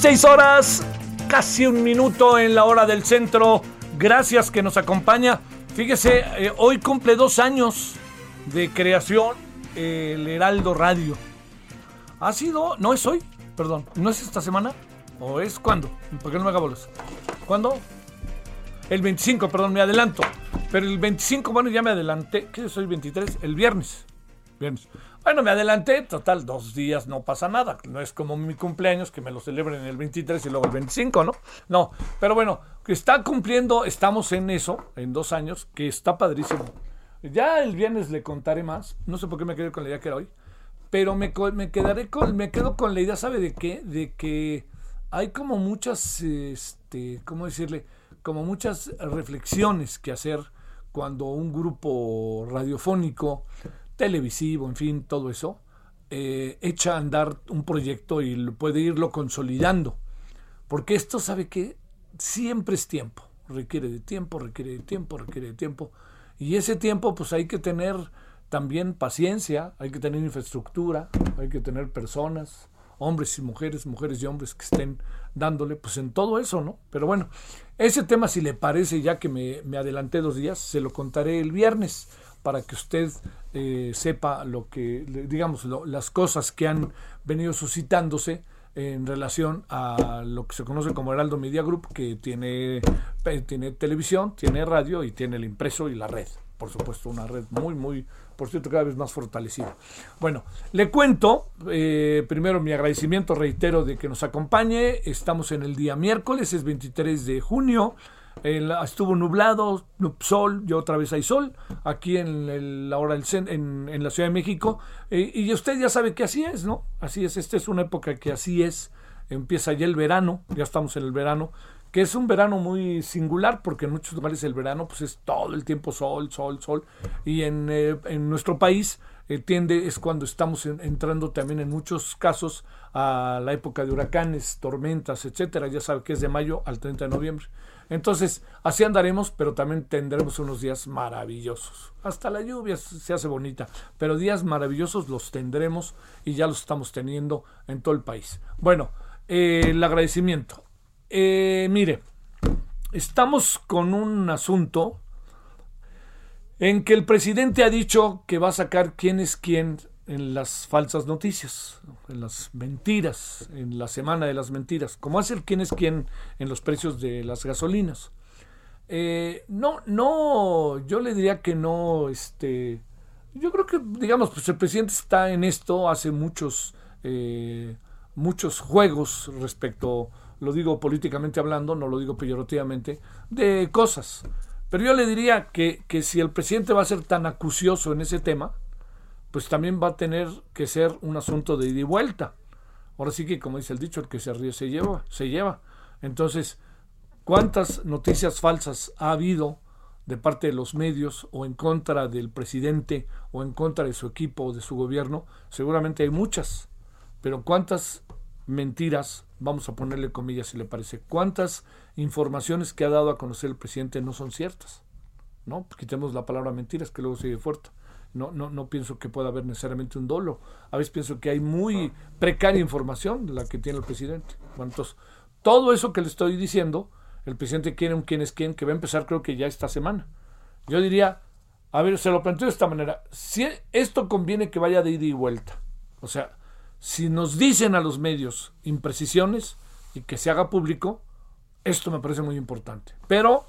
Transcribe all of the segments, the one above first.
Dieciséis horas, casi un minuto en la hora del centro. Gracias que nos acompaña. Fíjese, eh, hoy cumple dos años de creación el Heraldo Radio. Ha sido, no es hoy, perdón, no es esta semana, o es cuándo, ¿por qué no me haga bolas? ¿Cuándo? El 25, perdón, me adelanto. Pero el 25, bueno, ya me adelanté. ¿Qué soy 23? El viernes. Viernes. Bueno, me adelanté, total, dos días no pasa nada. No es como mi cumpleaños, que me lo celebren el 23 y luego el 25, ¿no? No, pero bueno, que está cumpliendo, estamos en eso, en dos años, que está padrísimo. Ya el viernes le contaré más, no sé por qué me quedé con la idea que era hoy, pero me, me quedaré con, me quedo con la idea, ¿sabe de qué? De que hay como muchas, este, ¿cómo decirle? Como muchas reflexiones que hacer cuando un grupo radiofónico, televisivo, en fin, todo eso, eh, echa a andar un proyecto y puede irlo consolidando. Porque esto, ¿sabe qué? Siempre es tiempo. Requiere de tiempo, requiere de tiempo, requiere de tiempo. Y ese tiempo, pues hay que tener también paciencia, hay que tener infraestructura, hay que tener personas, hombres y mujeres, mujeres y hombres que estén dándole, pues en todo eso, ¿no? Pero bueno, ese tema, si le parece, ya que me adelanté dos días, se lo contaré el viernes para que usted eh, sepa lo que, digamos, lo- las cosas que han venido suscitándose en relación a lo que se conoce como Heraldo Media Group, que tiene, tiene televisión, tiene radio y tiene el impreso y la red. Por supuesto, una red muy, muy, por cierto, cada vez más fortalecida. Bueno, le cuento, eh, primero mi agradecimiento, reitero, de que nos acompañe. Estamos en el día miércoles, es 23 de junio. El- estuvo nublado, nu- sol, y otra vez hay sol, aquí en el- la hora del cen- en, en la Ciudad de México. Y usted ya sabe que así es, ¿no? Así es, esta es una época que así es. Empieza ya el verano, ya estamos en el verano, que es un verano muy singular, porque en muchos lugares el verano pues es todo el tiempo sol, sol, sol. Y en, eh, en nuestro país eh, tiende, es cuando estamos en- entrando también en muchos casos a la época de huracanes, tormentas, etcétera. Ya sabe que es de mayo al 30 de noviembre. Entonces, así andaremos, pero también tendremos unos días maravillosos. Hasta la lluvia se hace bonita, pero días maravillosos los tendremos y ya los estamos teniendo en todo el país. Bueno, eh, el agradecimiento. Eh, mire, estamos con un asunto en que el presidente ha dicho que va a sacar quién es quién en las falsas noticias, en las mentiras, en la semana de las mentiras, como hace el quién es quién en los precios de las gasolinas. Eh, no, no, yo le diría que no, este, yo creo que, digamos, pues el presidente está en esto hace muchos, eh, muchos juegos respecto, lo digo políticamente hablando, no lo digo peyorativamente, de cosas. Pero yo le diría que, que si el presidente va a ser tan acucioso en ese tema, pues también va a tener que ser un asunto de ida y vuelta. Ahora sí que, como dice el dicho, el que se ríe se lleva, se lleva. Entonces, ¿cuántas noticias falsas ha habido de parte de los medios o en contra del presidente o en contra de su equipo o de su gobierno? Seguramente hay muchas. Pero ¿cuántas mentiras, vamos a ponerle comillas si le parece, cuántas informaciones que ha dado a conocer el presidente no son ciertas? ¿No? Quitemos la palabra mentiras que luego sigue fuerte. No, no, no pienso que pueda haber necesariamente un dolo. A veces pienso que hay muy precaria información la que tiene el presidente. Bueno, entonces, todo eso que le estoy diciendo, el presidente quiere un quién es quién, que va a empezar creo que ya esta semana. Yo diría, a ver, se lo planteo de esta manera. Si esto conviene que vaya de ida y vuelta. O sea, si nos dicen a los medios imprecisiones y que se haga público, esto me parece muy importante. Pero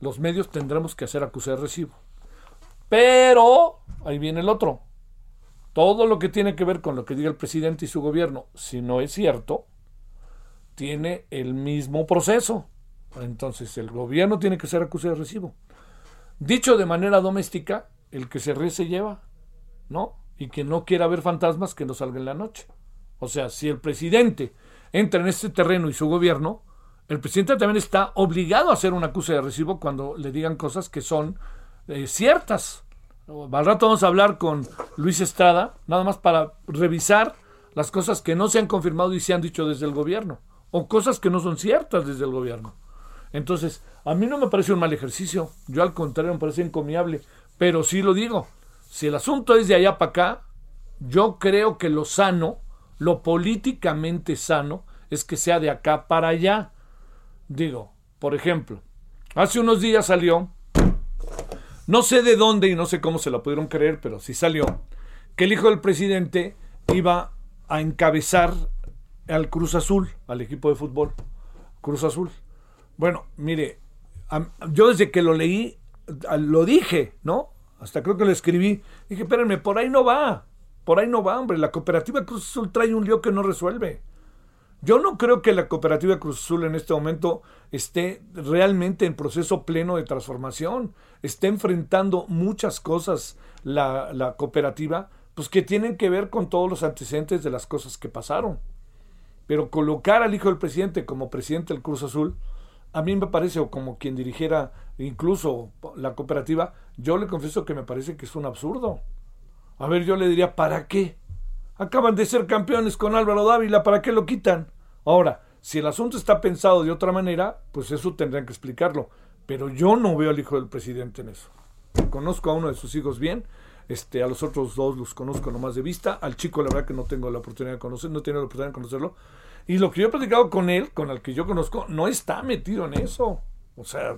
los medios tendremos que hacer acuse de recibo. Pero, ahí viene el otro. Todo lo que tiene que ver con lo que diga el presidente y su gobierno, si no es cierto, tiene el mismo proceso. Entonces, el gobierno tiene que ser acuse de recibo. Dicho de manera doméstica, el que se ríe se lleva, ¿no? Y que no quiera ver fantasmas que no salga en la noche. O sea, si el presidente entra en este terreno y su gobierno, el presidente también está obligado a hacer una acusa de recibo cuando le digan cosas que son eh, ciertas. Al rato vamos a hablar con Luis Estrada, nada más para revisar las cosas que no se han confirmado y se han dicho desde el gobierno, o cosas que no son ciertas desde el gobierno. Entonces, a mí no me parece un mal ejercicio, yo al contrario me parece encomiable, pero sí lo digo, si el asunto es de allá para acá, yo creo que lo sano, lo políticamente sano, es que sea de acá para allá. Digo, por ejemplo, hace unos días salió, no sé de dónde y no sé cómo se lo pudieron creer, pero sí salió, que el hijo del presidente iba a encabezar al Cruz Azul, al equipo de fútbol. Cruz Azul. Bueno, mire, yo desde que lo leí, lo dije, ¿no? Hasta creo que lo escribí. Dije, espérenme, por ahí no va. Por ahí no va, hombre. La cooperativa Cruz Azul trae un lío que no resuelve. Yo no creo que la cooperativa Cruz Azul en este momento esté realmente en proceso pleno de transformación. Esté enfrentando muchas cosas la, la cooperativa, pues que tienen que ver con todos los antecedentes de las cosas que pasaron. Pero colocar al hijo del presidente como presidente del Cruz Azul, a mí me parece, o como quien dirigiera incluso la cooperativa, yo le confieso que me parece que es un absurdo. A ver, yo le diría, ¿para qué? Acaban de ser campeones con Álvaro Dávila, ¿para qué lo quitan? Ahora, si el asunto está pensado de otra manera, pues eso tendrían que explicarlo. Pero yo no veo al hijo del presidente en eso. Conozco a uno de sus hijos bien, este, a los otros dos los conozco nomás de vista, al chico la verdad que no tengo la oportunidad de conocer, no tengo la oportunidad de conocerlo, y lo que yo he platicado con él, con el que yo conozco, no está metido en eso. O sea,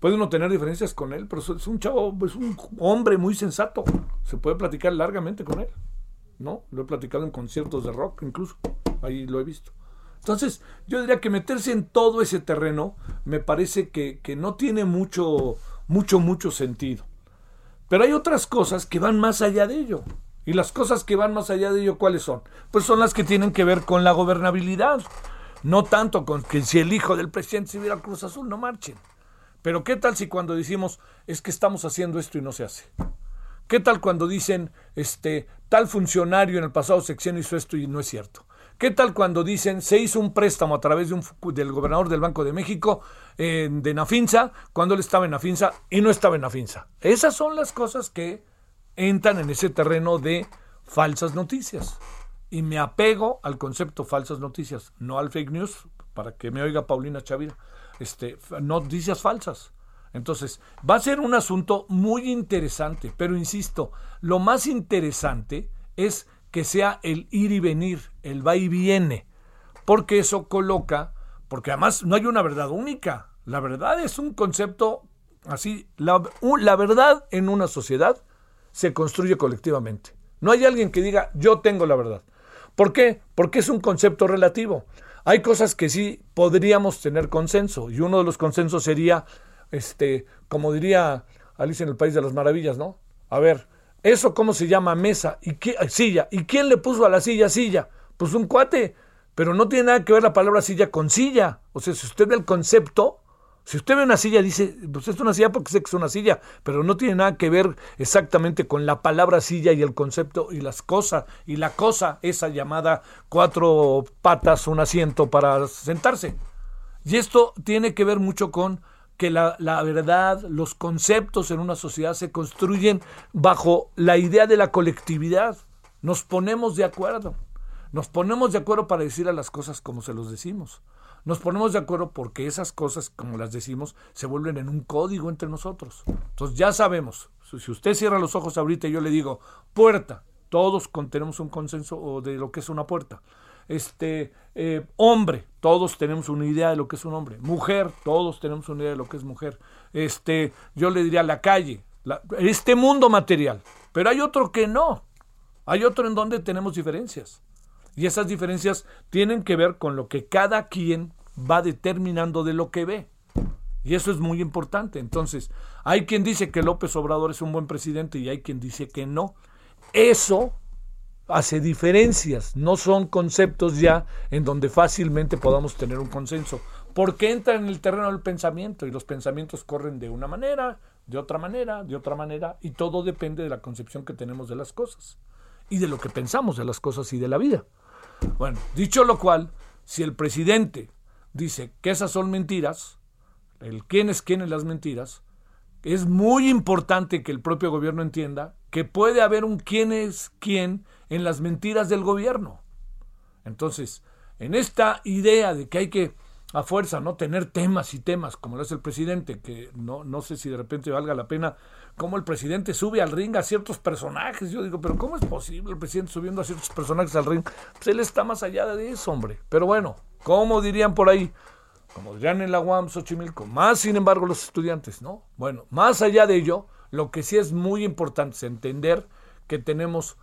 puede uno tener diferencias con él, pero es un chavo, es un hombre muy sensato. Se puede platicar largamente con él. ¿No? Lo he platicado en conciertos de rock incluso. Ahí lo he visto. Entonces, yo diría que meterse en todo ese terreno me parece que, no tiene mucho, mucho, mucho sentido. Pero hay otras cosas que van más allá de ello. Y las cosas que van más allá de ello, ¿cuáles son? Pues son las que tienen que ver con la gobernabilidad. No tanto con que si el hijo del presidente se viera Cruz Azul, no marchen. Pero ¿qué tal si cuando decimos es que estamos haciendo esto y no se hace? ¿Qué tal cuando dicen este tal funcionario en el pasado sexenio hizo esto y no es cierto? ¿Qué tal cuando dicen se hizo un préstamo a través de un, del gobernador del Banco de México de Nafinsa cuando él estaba en Nafinsa y no estaba en Nafinsa? Esas son las cosas que entran en ese terreno de falsas noticias. Y me apego al concepto falsas noticias, no al fake news, para que me oiga Paulina Chavira, este, noticias falsas. Entonces, va a ser un asunto muy interesante, pero insisto, lo más interesante es que sea el ir y venir, el va y viene, porque eso coloca, porque además no hay una verdad única, la verdad es un concepto así, la, verdad en una sociedad se construye colectivamente. No hay alguien que diga yo tengo la verdad. ¿Por qué? Porque es un concepto relativo. Hay cosas que sí podríamos tener consenso y uno de los consensos sería, este, como diría Alicia en el País de las Maravillas, ¿no? A ver, ¿eso cómo se llama mesa y qué, silla? ¿Y quién le puso a la silla silla? Pues un cuate, pero no tiene nada que ver la palabra silla con silla. O sea, si usted ve el concepto, si usted ve una silla, dice, pues es una silla porque sé que es una silla, pero no tiene nada que ver exactamente con la palabra silla y el concepto y las cosas, y la cosa, esa llamada cuatro patas, un asiento para sentarse. Y esto tiene que ver mucho con que la, la, verdad, los conceptos en una sociedad se construyen bajo la idea de la colectividad. Nos ponemos de acuerdo. Nos ponemos de acuerdo para decir a las cosas como se los decimos. nos ponemos de acuerdo porque esas cosas, como las decimos, se vuelven en un código entre nosotros. Entonces ya sabemos, si usted cierra los ojos ahorita y yo le digo, puerta, todos tenemos un consenso de lo que es una puerta. Este, eh, hombre, todos tenemos una idea de lo que es un hombre. Mujer, todos tenemos una idea de lo que es mujer. Este, yo le diría la calle, este mundo material. Pero hay otro que no. Hay otro en donde tenemos diferencias. Y esas diferencias tienen que ver con lo que cada quien va determinando de lo que ve. Y eso es muy importante. Entonces, hay quien dice que López Obrador es un buen presidente y hay quien dice que no. Eso hace diferencias, no son conceptos ya en donde fácilmente podamos tener un consenso, porque entra en el terreno del pensamiento y los pensamientos corren de una manera, de otra manera, de otra manera, y todo depende de la concepción que tenemos de las cosas y de lo que pensamos de las cosas y de la vida. Bueno, dicho lo cual, si el presidente dice que esas son mentiras, el quién es quién en las mentiras, es muy importante que el propio gobierno entienda que puede haber un quién es quién en las mentiras del gobierno. Entonces, en esta idea de que hay que a fuerza no tener temas y temas como lo es el presidente, que no, no sé si de repente valga la pena cómo el presidente sube al ring a ciertos personajes. Yo digo, pero ¿cómo es posible el presidente subiendo a ciertos personajes al ring? Pues él está más allá de eso, hombre. Pero bueno, como dirían por ahí, como dirían en la UAM, Xochimilco, más sin embargo los estudiantes, ¿no? Bueno, más allá de ello, lo que sí es muy importante es entender que tenemos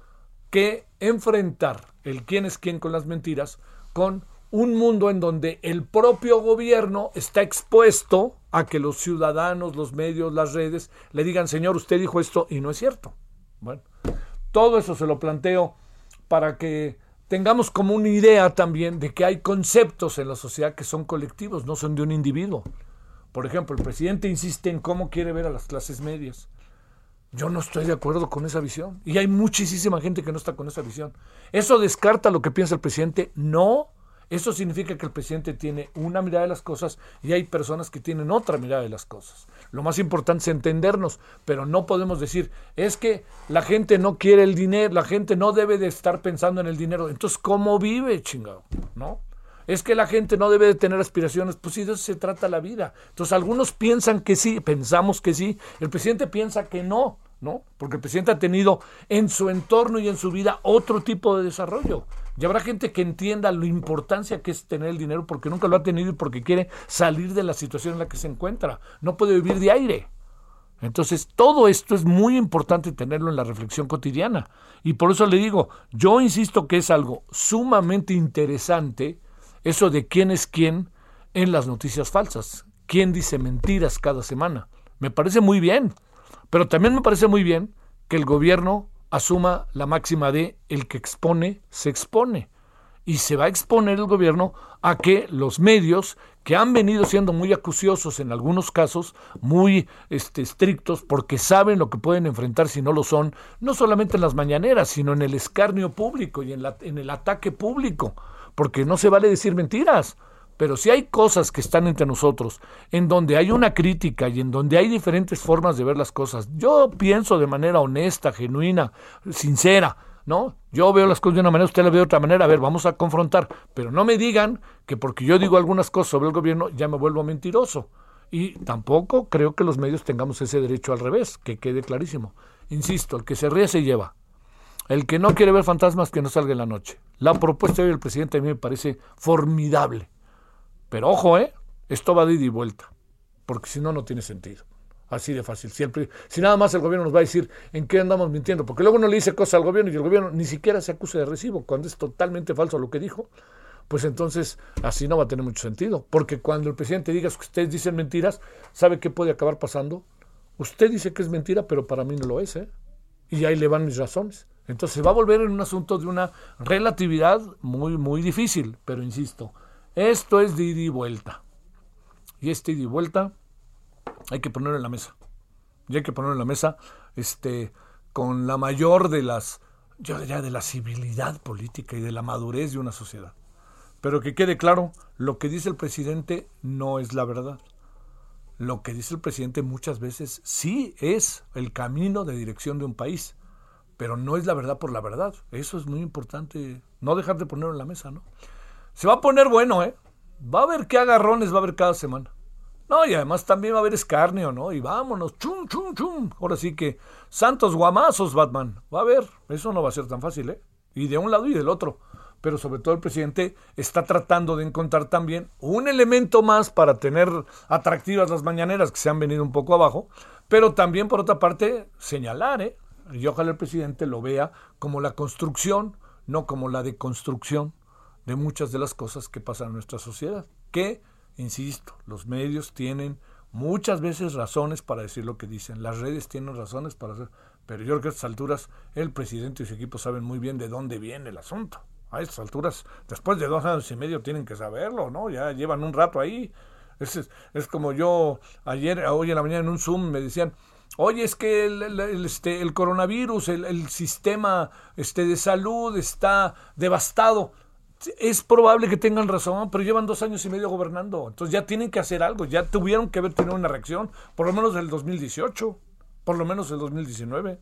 que enfrentar el quién es quién con las mentiras con un mundo en donde el propio gobierno está expuesto a que los ciudadanos, los medios, las redes le digan, señor, usted dijo esto y no es cierto. Bueno, todo eso se lo planteo para que tengamos como una idea también de que hay conceptos en la sociedad que son colectivos, no son de un individuo. Por ejemplo, el presidente insiste en cómo quiere ver a las clases medias. Yo no estoy de acuerdo con esa visión. Y hay muchísima gente que no está con esa visión. ¿Eso descarta lo que piensa el presidente? No. Eso significa que el presidente tiene una mirada de las cosas y hay personas que tienen otra mirada de las cosas. Lo más importante es entendernos, pero no podemos decir, es que la gente no quiere el dinero, la gente no debe de estar pensando en el dinero. Entonces, ¿cómo vive, chingado? ¿No? Es que la gente no debe de tener aspiraciones, pues sí, de eso se trata la vida. Entonces, algunos piensan que sí, pensamos que sí, el presidente piensa que no. ¿no? Porque el presidente ha tenido en su entorno y en su vida otro tipo de desarrollo. Y habrá gente que entienda la importancia que es tener el dinero porque nunca lo ha tenido y porque quiere salir de la situación en la que se encuentra. No puede vivir de aire. Entonces, todo esto es muy importante tenerlo en la reflexión cotidiana. Y por eso le digo, yo insisto que es algo sumamente interesante eso de quién es quién en las noticias falsas. ¿Quién dice mentiras cada semana? Me parece muy bien. Pero también me parece muy bien que el gobierno asuma la máxima de el que expone, se expone. Y se va a exponer el gobierno a que los medios, que han venido siendo muy acuciosos en algunos casos, muy este, estrictos, porque saben lo que pueden enfrentar si no lo son, no solamente en las mañaneras, sino en el escarnio público y en, la, en el ataque público, porque no se vale decir mentiras. Pero si hay cosas que están entre nosotros, en donde hay una crítica y en donde hay diferentes formas de ver las cosas, yo pienso de manera honesta, genuina, sincera, ¿no? Yo veo las cosas de una manera, usted las ve de otra manera, a ver, vamos a confrontar, pero no me digan que porque yo digo algunas cosas sobre el gobierno ya me vuelvo mentiroso. Y tampoco creo que los medios tengamos ese derecho al revés, que quede clarísimo. Insisto, el que se ríe se lleva. El que no quiere ver fantasmas, que no salga en la noche. La propuesta hoy del presidente a mí me parece formidable pero ojo, ¿eh? Esto va de ida y vuelta, porque si no, no tiene sentido. Así de fácil. Si nada más el gobierno nos va a decir en qué andamos mintiendo, porque luego uno le dice cosas al gobierno y el gobierno ni siquiera se acusa de recibo, cuando es totalmente falso lo que dijo, pues entonces así no va a tener mucho sentido. Porque cuando el presidente diga que ustedes dicen mentiras, ¿sabe qué puede acabar pasando? Usted dice que es mentira, pero para mí no lo es, ¿eh? Y ahí le van mis razones. Entonces va a volver en un asunto de una relatividad muy, muy difícil, pero insisto, esto es de ida y vuelta. Y este ida y vuelta hay que ponerlo en la mesa. Y hay que ponerlo en la mesa este, con la mayor de las, yo diría, de la civilidad política y de la madurez de una sociedad. Pero que quede claro, lo que dice el presidente no es la verdad. Lo que dice el presidente muchas veces sí es el camino de dirección de un país, pero no es la verdad por la verdad. Eso es muy importante, no dejar de ponerlo en la mesa, ¿no? Se va a poner bueno, ¿eh? Va a haber que agarrones, va a haber cada semana. No, y además también va a haber escarnio, ¿no? Y vámonos, chum, chum, chum. Ahora sí que santos guamazos, Batman. Va a haber, eso no va a ser tan fácil, ¿eh? Y de un lado y del otro. Pero sobre todo el presidente está tratando de encontrar también un elemento más para tener atractivas las mañaneras que se han venido un poco abajo, pero también por otra parte señalar, ¿eh? Y ojalá el presidente lo vea como la construcción, no como la deconstrucción de muchas de las cosas que pasan en nuestra sociedad. Que, insisto, los medios tienen muchas veces razones para decir lo que dicen, las redes tienen razones para hacer, pero yo creo que a estas alturas el presidente y su equipo saben muy bien de dónde viene el asunto. A estas alturas, después de dos años y medio, tienen que saberlo, ¿no? Ya llevan un rato ahí. Es, es como yo ayer, hoy en la mañana en un Zoom me decían, Oye, es que el, este, el coronavirus, el, sistema este, de salud está devastado. Es probable que tengan razón, pero llevan dos años y medio gobernando. Entonces ya tienen que hacer algo. Ya tuvieron que haber tenido una reacción, por lo menos del 2018, por lo menos el 2019.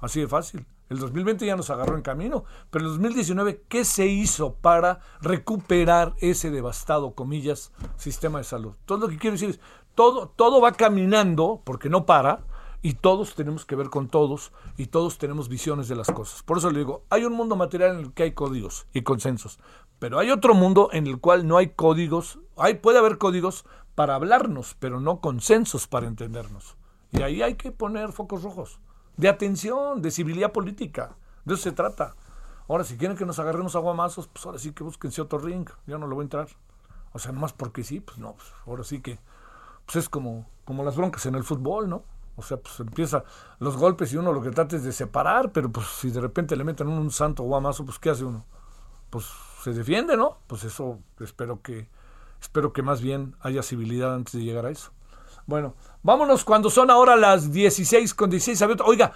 Así de fácil. El 2020 ya nos agarró en camino, pero el 2019, ¿qué se hizo para recuperar ese devastado, comillas, sistema de salud? Todo lo que quiero decir es, todo, todo va caminando, porque no para, y todos tenemos que ver con todos y todos tenemos visiones de las cosas. Por eso le digo, hay un mundo material en el que hay códigos y consensos, pero hay otro mundo en el cual no hay códigos, hay, puede haber códigos para hablarnos, pero no consensos para entendernos. Y ahí hay que poner focos rojos, de atención, de civilidad política, de eso se trata. Ahora, si quieren que nos agarremos aguamazos, pues ahora sí que búsquense otro ring, yo no lo voy a entrar. O sea, nomás porque sí, pues no, pues ahora sí que, pues es como, como las broncas en el fútbol, ¿no? O sea, pues empieza los golpes y uno lo que trata es de separar, pero pues si de repente le meten un santo guamazo, pues ¿qué hace uno? Pues se defiende, ¿no? Pues eso espero que espero que más bien haya civilidad antes de llegar a eso. Bueno, vámonos cuando son ahora las 16 con 16. Oiga,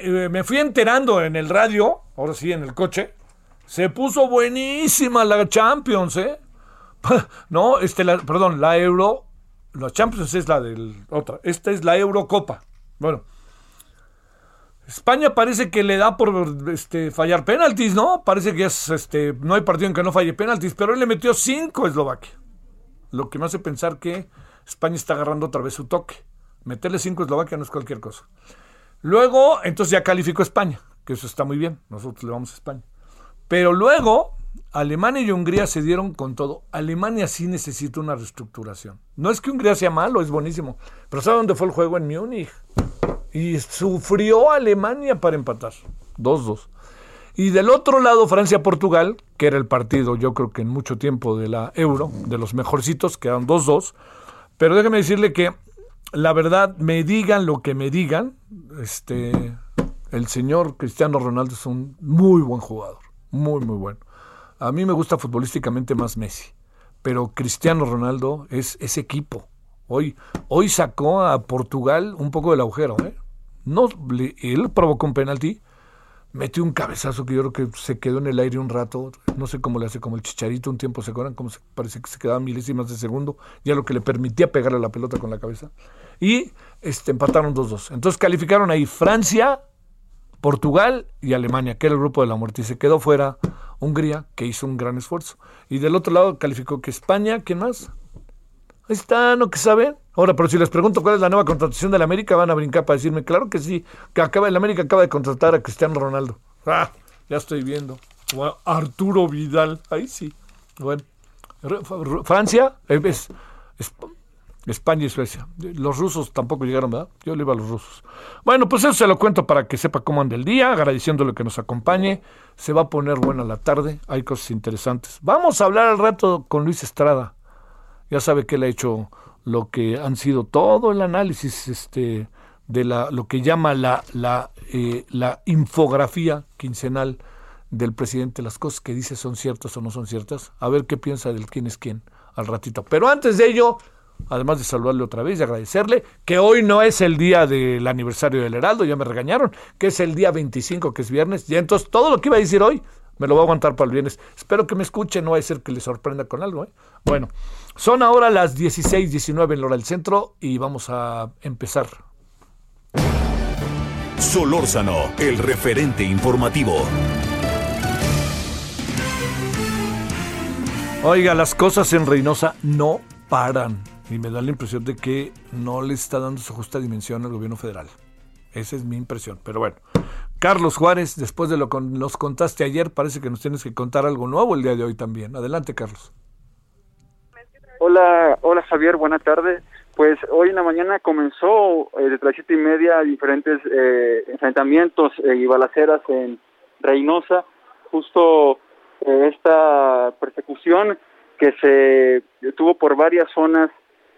eh, me fui enterando en el radio, ahora sí en el coche, se puso buenísima la Champions, ¿eh? no, este, perdón, la Euro la Champions es la del otra. Esta es la Eurocopa. Bueno. España parece que le da por este, fallar penaltis, ¿no? Parece que es este, no hay partido en que no falle penaltis, pero él le metió cinco a Eslovaquia. Lo que me hace pensar que España está agarrando otra vez su toque. Meterle cinco a Eslovaquia no es cualquier cosa. Luego, entonces ya calificó España, que eso está muy bien. Nosotros le vamos a España. Pero luego Alemania y Hungría se dieron con todo. Alemania sí necesita una reestructuración. No es que Hungría sea malo, es buenísimo. Pero ¿sabe dónde fue el juego? En Múnich. Y sufrió Alemania para empatar. 2-2. Y del otro lado, Francia-Portugal, que era el partido, yo creo que en mucho tiempo de la Euro, de los mejorcitos, quedaron 2-2. Pero déjeme decirle que, la verdad, me digan lo que me digan, este, el señor Cristiano Ronaldo es un muy buen jugador. Muy, muy bueno. A mí me gusta futbolísticamente más Messi, pero Cristiano Ronaldo es ese equipo. Hoy, hoy sacó a Portugal un poco del agujero. ¿eh? No, él provocó un penalti, metió un cabezazo que yo creo que se quedó en el aire un rato. No sé cómo le hace, como el chicharito, un tiempo se acuerdan, como parece que se quedaba milésimas de segundo, ya lo que le permitía pegarle la pelota con la cabeza. Y este, empataron 2-2. Entonces calificaron ahí Francia, Portugal y Alemania, que era el grupo de la muerte, y se quedó fuera Hungría, que hizo un gran esfuerzo. Y del otro lado calificó que España, ¿quién más? Ahí está, ¿no que saben? Ahora, pero si les pregunto cuál es la nueva contratación de la América, van a brincar para decirme, claro que sí, que acaba, el América acaba de contratar a Cristiano Ronaldo. Ah, ya estoy viendo. Arturo Vidal, ahí sí. Bueno, Francia, eh, es, es, España y Suecia. Los rusos tampoco llegaron, ¿verdad? Yo le iba a los rusos. Bueno, pues eso se lo cuento para que sepa cómo anda el día, agradeciéndole que nos acompañe. Se va a poner buena la tarde, hay cosas interesantes. Vamos a hablar al rato con Luis Estrada. Ya sabe que él ha hecho lo que han sido todo el análisis este, de la, lo que llama la, la, eh, la infografía quincenal del presidente. Las cosas que dice son ciertas o no son ciertas. A ver qué piensa del quién es quién al ratito. Pero antes de ello además de saludarle otra vez y agradecerle, que hoy no es el día del aniversario del Heraldo, ya me regañaron, que es el día 25, que es viernes, y entonces todo lo que iba a decir hoy me lo voy a aguantar para el viernes. Espero que me escuche, no va a ser que le sorprenda con algo. ¿eh? Bueno, son ahora las 16, 19 en la hora del centro y vamos a empezar. Solórzano, el referente informativo. Oiga, las cosas en Reynosa no paran. Y me da la impresión de que no le está dando su justa dimensión al gobierno federal. Esa es mi impresión. Pero bueno, Carlos Juárez, después de lo que nos contaste ayer, parece que nos tienes que contar algo nuevo el día de hoy también. Adelante, Carlos. Hola, hola Javier, buena tarde. Pues hoy en la mañana comenzó eh, desde las siete y media diferentes eh, enfrentamientos eh, y balaceras en Reynosa. Justo esta persecución que se tuvo por varias zonas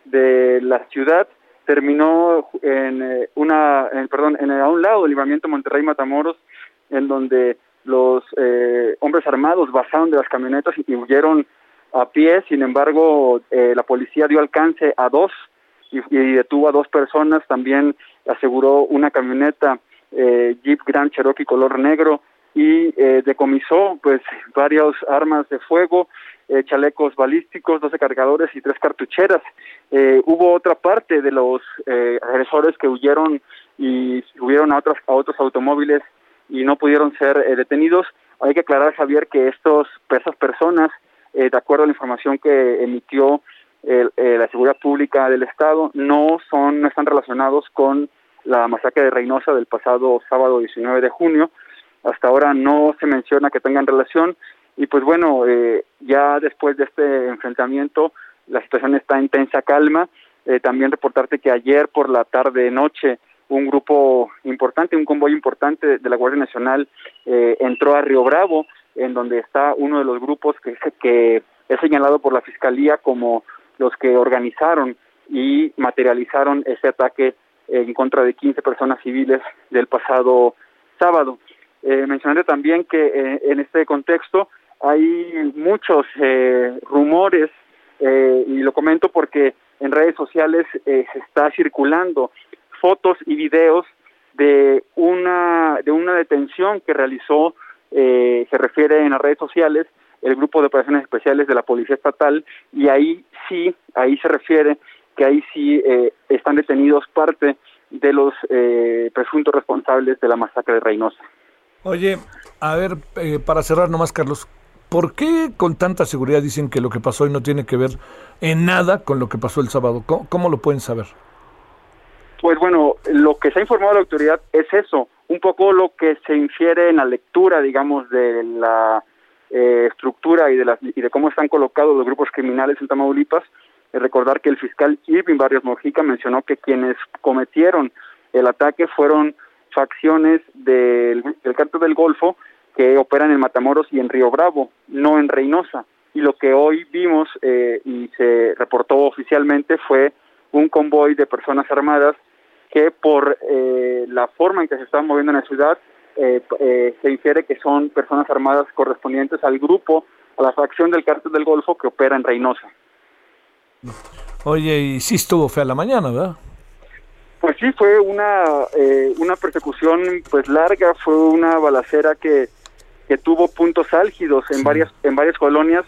de la ciudad terminó en una, perdón, en a un lado del libramiento Monterrey Matamoros, en donde los hombres armados bajaron de las camionetas y huyeron a pie. Sin embargo, la policía dio alcance a dos y, detuvo a dos personas, también aseguró una camioneta eh, Jeep Grand Cherokee color negro y eh, decomisó pues varias armas de fuego, eh, chalecos balísticos, 12 cargadores y tres cartucheras. Eh, hubo otra parte de los eh, agresores que huyeron y subieron a otros, a otros automóviles y no pudieron ser eh, detenidos. Hay que aclarar, Javier, que estos, esas personas, de acuerdo a la información que emitió eh, la seguridad pública del Estado no son no están relacionados con la masacre de Reynosa del pasado sábado 19 de junio. Hasta ahora no se menciona que tengan relación y pues bueno, eh, ya después de este enfrentamiento la situación está en tensa calma. Eh, también reportarte que ayer por la tarde noche un grupo importante, un convoy importante de la Guardia Nacional eh, entró a Río Bravo, en donde está uno de los grupos que, que es señalado por la Fiscalía como los que organizaron y materializaron ese ataque en contra de 15 personas civiles del pasado sábado. Eh, mencionaré también que eh, en este contexto hay muchos eh, rumores eh, y lo comento porque en redes sociales se está circulando fotos y videos de una de una detención que realizó se refiere en las redes sociales el grupo de operaciones especiales de la Policía Estatal y ahí sí, ahí se refiere que ahí sí eh, están detenidos parte de los eh, presuntos responsables de la masacre de Reynosa. Oye, a ver, eh, para cerrar nomás, Carlos, ¿por qué con tanta seguridad dicen que lo que pasó hoy no tiene que ver en nada con lo que pasó el sábado? ¿Cómo, cómo lo pueden saber? Pues bueno, lo que se ha informado la autoridad es eso, un poco lo que se infiere en la lectura, digamos, de la eh, estructura y de, las, y de cómo están colocados los grupos criminales en Tamaulipas, eh, recordar que el fiscal Irving Barrios Mojica mencionó que quienes cometieron el ataque fueron facciones del, del del Golfo que operan en Matamoros y en Río Bravo, no en Reynosa. Y lo que hoy vimos eh, y se reportó oficialmente fue un convoy de personas armadas que por eh, la forma en que se estaban moviendo en la ciudad eh, eh, se infiere que son personas armadas correspondientes al grupo, a la facción del cártel del Golfo que opera en Reynosa. Oye, y sí estuvo fea la mañana, ¿verdad? Pues sí, fue una, eh, una persecución pues larga, fue una balacera que, que tuvo puntos álgidos en varias en varias colonias.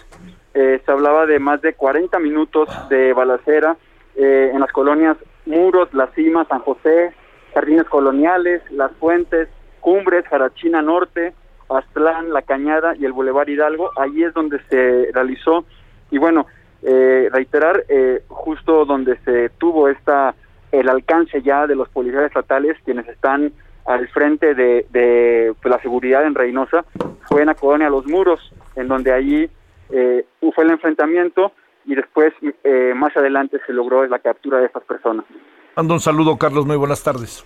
Eh, se hablaba de más de 40 minutos de balacera eh, en las colonias Muros, La Cima, San José, Jardines Coloniales, Las Fuentes, Cumbres, Jarachina Norte, Aztlán, La Cañada y el Boulevard Hidalgo, ahí es donde se realizó. Y bueno, eh, reiterar eh, justo donde se tuvo esta el alcance ya de los policías estatales quienes están al frente de, de pues, la seguridad en Reynosa fue en la colonia Los Muros, en donde allí eh, fue el enfrentamiento y después eh, más adelante se logró la captura de estas personas. Mando un saludo, Carlos, muy buenas tardes.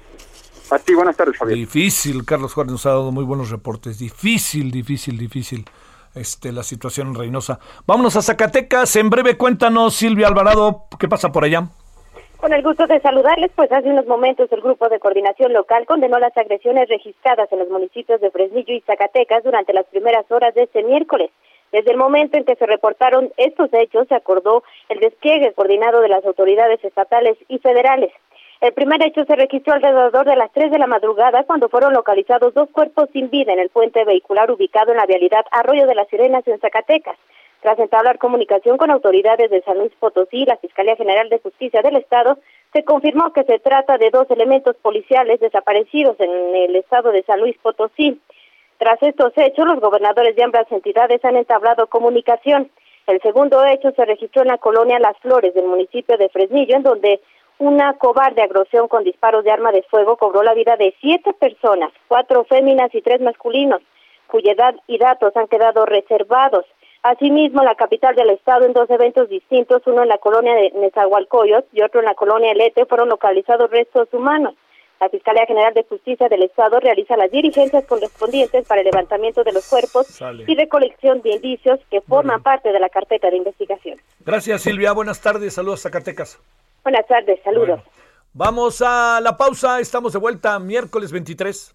A ti, buenas tardes, Javier. Difícil, Carlos Juárez nos ha dado muy buenos reportes. Difícil, difícil, difícil este, la situación en Reynosa. Vámonos a Zacatecas. En breve, cuéntanos, Silvia Alvarado, ¿qué pasa por allá? Con el gusto de saludarles, pues hace unos momentos el Grupo de Coordinación Local condenó las agresiones registradas en los municipios de Fresnillo y Zacatecas durante las primeras horas de este miércoles. Desde el momento en que se reportaron estos hechos, se acordó el despliegue coordinado de las autoridades estatales y federales. El primer hecho se registró alrededor de las 3 de la madrugada cuando fueron localizados dos cuerpos sin vida en el puente vehicular ubicado en la vialidad Arroyo de las Sirenas en Zacatecas. Tras entablar comunicación con autoridades de San Luis Potosí y la Fiscalía General de Justicia del Estado, se confirmó que se trata de dos elementos policiales desaparecidos en el estado de San Luis Potosí. Tras estos hechos, los gobernadores de ambas entidades han entablado comunicación. El segundo hecho se registró en la colonia Las Flores del municipio de Fresnillo, en donde una cobarde agresión con disparos de arma de fuego cobró la vida de siete personas, cuatro féminas y tres masculinos, cuya edad y datos han quedado reservados. Asimismo, la capital del estado, en dos eventos distintos, uno en la colonia de Nezahualcóyotl y otro en la colonia Elete, fueron localizados restos humanos. La Fiscalía General de Justicia del Estado realiza las diligencias correspondientes para el levantamiento de los cuerpos y recolección de indicios que forman parte de la carpeta de investigación. Gracias, Silvia. Buenas tardes. Saludos, Zacatecas. Buenas tardes. Saludos. vamos a la pausa. Estamos de vuelta miércoles 23.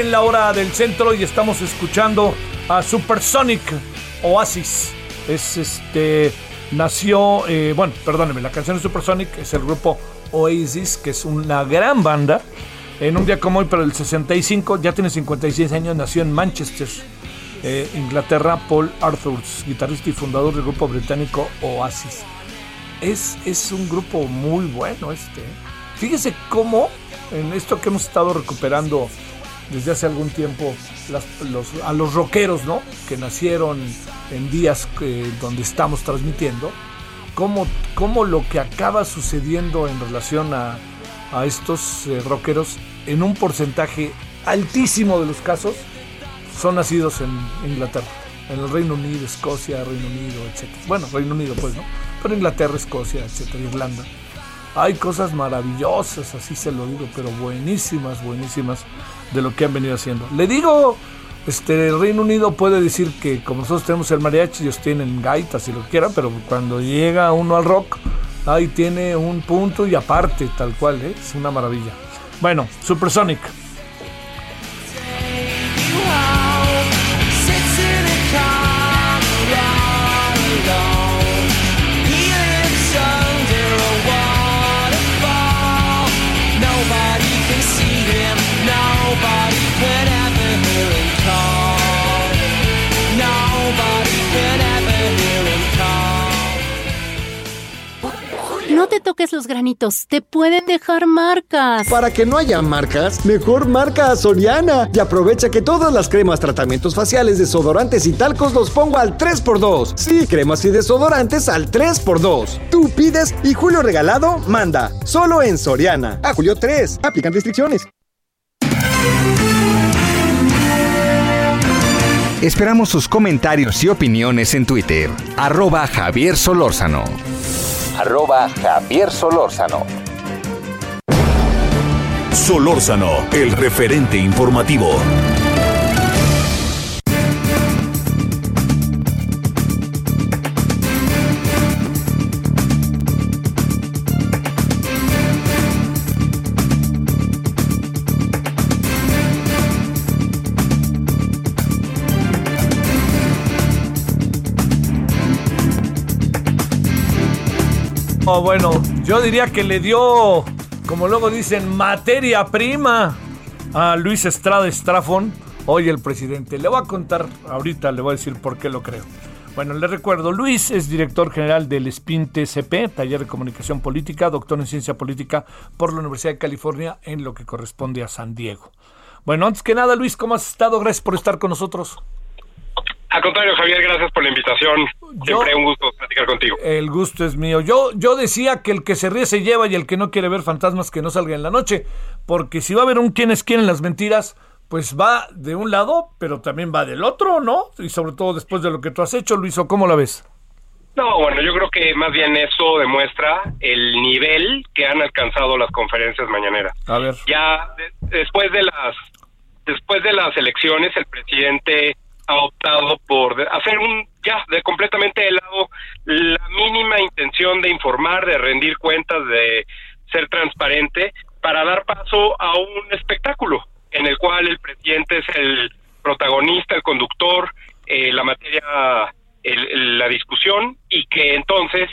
En la hora del centro y estamos escuchando a Supersonic Oasis. Es este nació, eh, bueno, perdónenme, la canción de Supersonic es el grupo Oasis, que es una gran banda. En un día como hoy, pero el 65, ya tiene 56 años, nació en Manchester, eh, Inglaterra, Paul Arthurs, guitarrista y fundador del grupo británico Oasis. Es, es un grupo muy bueno este. ¿eh? Fíjese cómo en esto que hemos estado recuperando desde hace algún tiempo a los rockeros, ¿no? Que nacieron en días donde estamos transmitiendo, cómo, cómo, lo que acaba sucediendo en relación a, estos eh, rockeros, en un porcentaje altísimo de los casos, son nacidos en Inglaterra, en el Reino Unido, Escocia, Reino Unido, etc. Bueno, Reino Unido pues, ¿no? Pero Inglaterra, Escocia, etc. Irlanda. Hay cosas maravillosas, así se lo digo, pero buenísimas, buenísimas de lo que han venido haciendo. Le digo, este, el Reino Unido puede decir que como nosotros tenemos el mariachi, ellos tienen gaitas y lo que quieran, pero cuando llega uno al rock, ahí tiene un punto y aparte, tal cual, ¿eh? es una maravilla. Bueno, Supersonic. Te toques los granitos, te pueden dejar marcas. Para que no haya marcas, mejor marca a Soriana. Y aprovecha que todas las cremas, tratamientos faciales, desodorantes y talcos los pongo al 3x2. Sí, cremas y desodorantes al 3x2. Tú pides y Julio Regalado manda. Solo en Soriana. A Julio 3. Aplican restricciones. Esperamos sus comentarios y opiniones en Twitter. Arroba Javier Solórzano arroba Javier Solórzano. Solórzano, el referente informativo. Bueno, yo diría que le dio, como luego dicen, materia prima a Luis Estrada Estrafón, hoy el presidente. Le voy a contar ahorita, le voy a decir por qué lo creo. Bueno, le recuerdo, Luis es director general del SPIN TCP, Taller de Comunicación Política, doctor en Ciencia Política por la Universidad de California en lo que corresponde a San Diego. Bueno, antes que nada, Luis, ¿cómo has estado? Gracias por estar con nosotros. Al contrario, Javier, gracias por la invitación. Siempre un gusto platicar contigo. El gusto es mío. Yo, yo decía que el que se ríe se lleva y el que no quiere ver fantasmas que no salga en la noche. Porque si va a haber un quienes quieren las mentiras, pues va de un lado, pero también va del otro, ¿no? Y sobre todo después de lo que tú has hecho, Luis, ¿cómo la ves? No, bueno, yo creo que más bien eso demuestra el nivel que han alcanzado las conferencias mañaneras. A ver. Ya después de las después de las elecciones el presidente ha optado por hacer un ya de completamente de lado la mínima intención de informar, de rendir cuentas, de ser transparente para dar paso a un espectáculo en el cual el presidente es el protagonista, el conductor, eh, la materia, la discusión y que entonces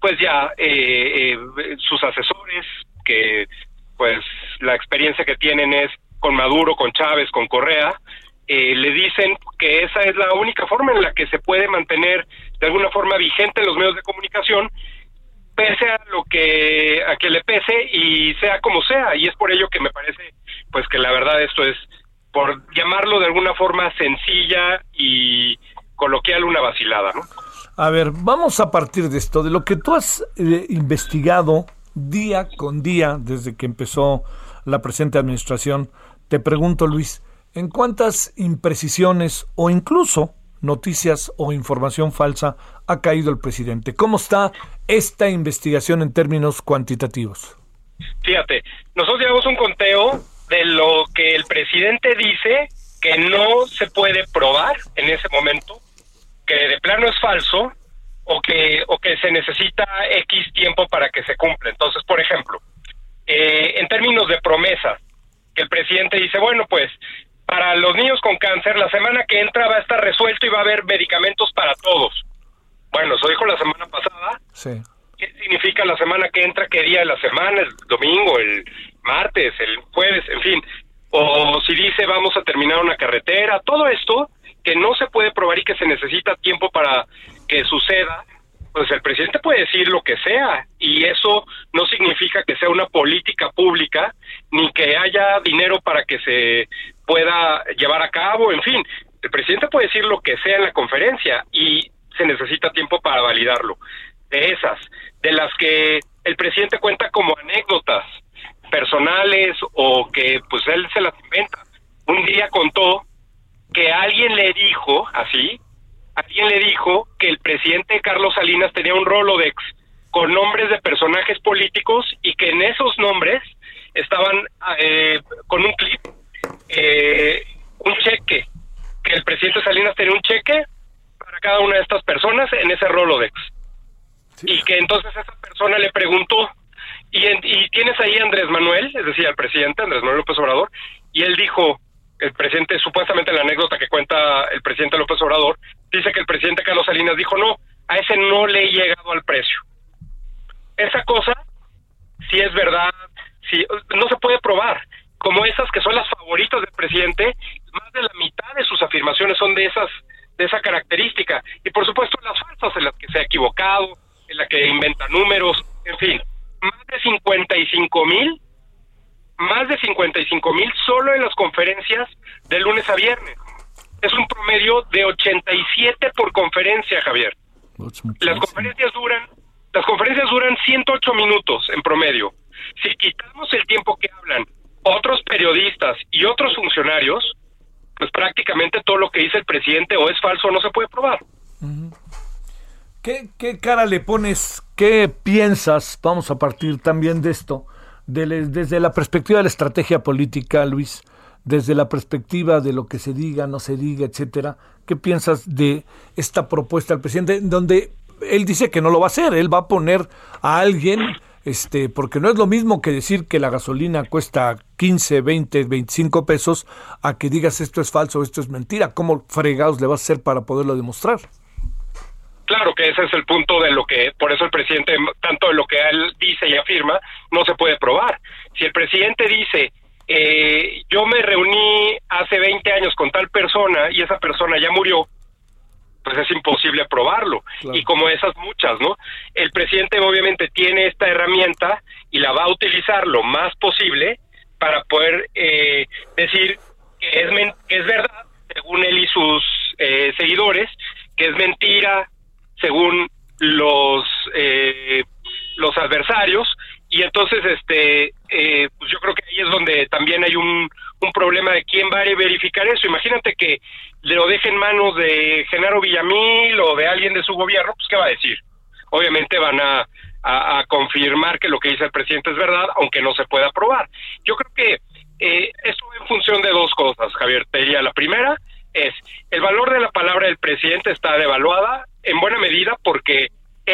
pues ya eh, eh, sus asesores que pues la experiencia que tienen es con Maduro, con Chávez, con Correa, eh, le dicen que esa es la única forma en la que se puede mantener de alguna forma vigente en los medios de comunicación, pese a lo que a que le pese y sea como sea. Y es por ello que me parece, pues que la verdad esto es, por llamarlo de alguna forma sencilla y coloquial, una vacilada, ¿no? A ver, vamos a partir de esto, de lo que tú has eh, investigado día con día desde que empezó la presente administración. Te pregunto, Luis, ¿En cuántas imprecisiones o incluso noticias o información falsa ha caído el presidente? ¿Cómo está esta investigación en términos cuantitativos? Fíjate, nosotros llevamos un conteo de lo que el presidente dice que no se puede probar en ese momento, que de plano es falso o que o que se necesita X tiempo para que se cumpla. Entonces, por ejemplo, eh, en términos de promesas, que el presidente dice, bueno, pues para los niños con cáncer, la semana que entra va a estar resuelto y va a haber medicamentos para todos. Bueno, eso dijo la semana pasada. Sí. ¿Qué significa la semana que entra? ¿Qué día de la semana? ¿El domingo? ¿El martes? ¿El jueves? En fin. O si dice vamos a terminar una carretera. Todo esto que no se puede probar y que se necesita tiempo para que suceda, pues el presidente puede decir lo que sea y eso no significa que sea una política pública ni que haya dinero para que se pueda llevar a cabo, en fin, el presidente puede decir lo que sea en la conferencia y se necesita tiempo para validarlo. De esas, de las que el presidente cuenta como anécdotas personales o que pues él se las inventa. Un día contó que alguien le dijo, así, alguien le dijo que el presidente Carlos Salinas tenía un Rolodex con nombres de personajes políticos y que en esos nombres estaban eh, con un clip eh, un cheque, que el presidente Salinas tenía un cheque para cada una de estas personas en ese Rolodex. Y que entonces esa persona le preguntó, y, y tienes ahí a Andrés Manuel, es decir, al presidente Andrés Manuel López Obrador, y él dijo, el presidente, supuestamente la anécdota que cuenta el presidente López Obrador, dice que el presidente Carlos Salinas dijo, no, a ese no le he llegado al precio. Esa cosa, si es verdad, si no se puede probar como esas que son las favoritas del presidente, más de la mitad de sus afirmaciones son de esas de esa característica y por supuesto las falsas en las que se ha equivocado, en las que inventa números, en fin, más de 55 mil, más de 55 mil solo en las conferencias de lunes a viernes. Es un promedio de 87 por conferencia, Javier. Las conferencias duran, las conferencias duran 108 minutos en promedio. Si quitamos el tiempo que hablan otros periodistas y otros funcionarios, pues prácticamente todo lo que dice el presidente o es falso o no se puede probar. ¿Qué, ¿Qué, cara le pones? ¿Qué piensas? Vamos a partir también de esto, desde la perspectiva de la estrategia política, Luis, desde la perspectiva de lo que se diga, no se diga, etcétera. ¿Qué piensas de esta propuesta del presidente, donde él dice que no lo va a hacer? Él va a poner a alguien este, porque no es lo mismo que decir que la gasolina cuesta 15, 20, 25 pesos a que digas esto es falso, esto es mentira. ¿Cómo fregados le vas a hacer para poderlo demostrar? Claro que ese es el punto de lo que, por eso el presidente, tanto de lo que ha y afirma, no se puede probar. Si el presidente dice, eh, yo me reuní hace 20 años con tal persona y esa persona ya murió, pues es imposible probarlo. Y como esas muchas, ¿no? El presidente obviamente tiene esta herramienta y la va a utilizar lo más posible para poder eh, decir que es, que es verdad, según él y sus eh, seguidores, que es mentira, según los eh, los adversarios y entonces este eh, pues yo creo que ahí es donde también hay un, un problema de quién va a verificar eso. Imagínate que lo deje en manos de Genaro Villamil o de alguien de su gobierno pues qué va a decir obviamente van a, a, confirmar que lo que dice el presidente es verdad aunque no se pueda probar yo creo que eh, eso en función de dos cosas Javier. Te diría la primera es el valor de la palabra del presidente está devaluada en buena medida porque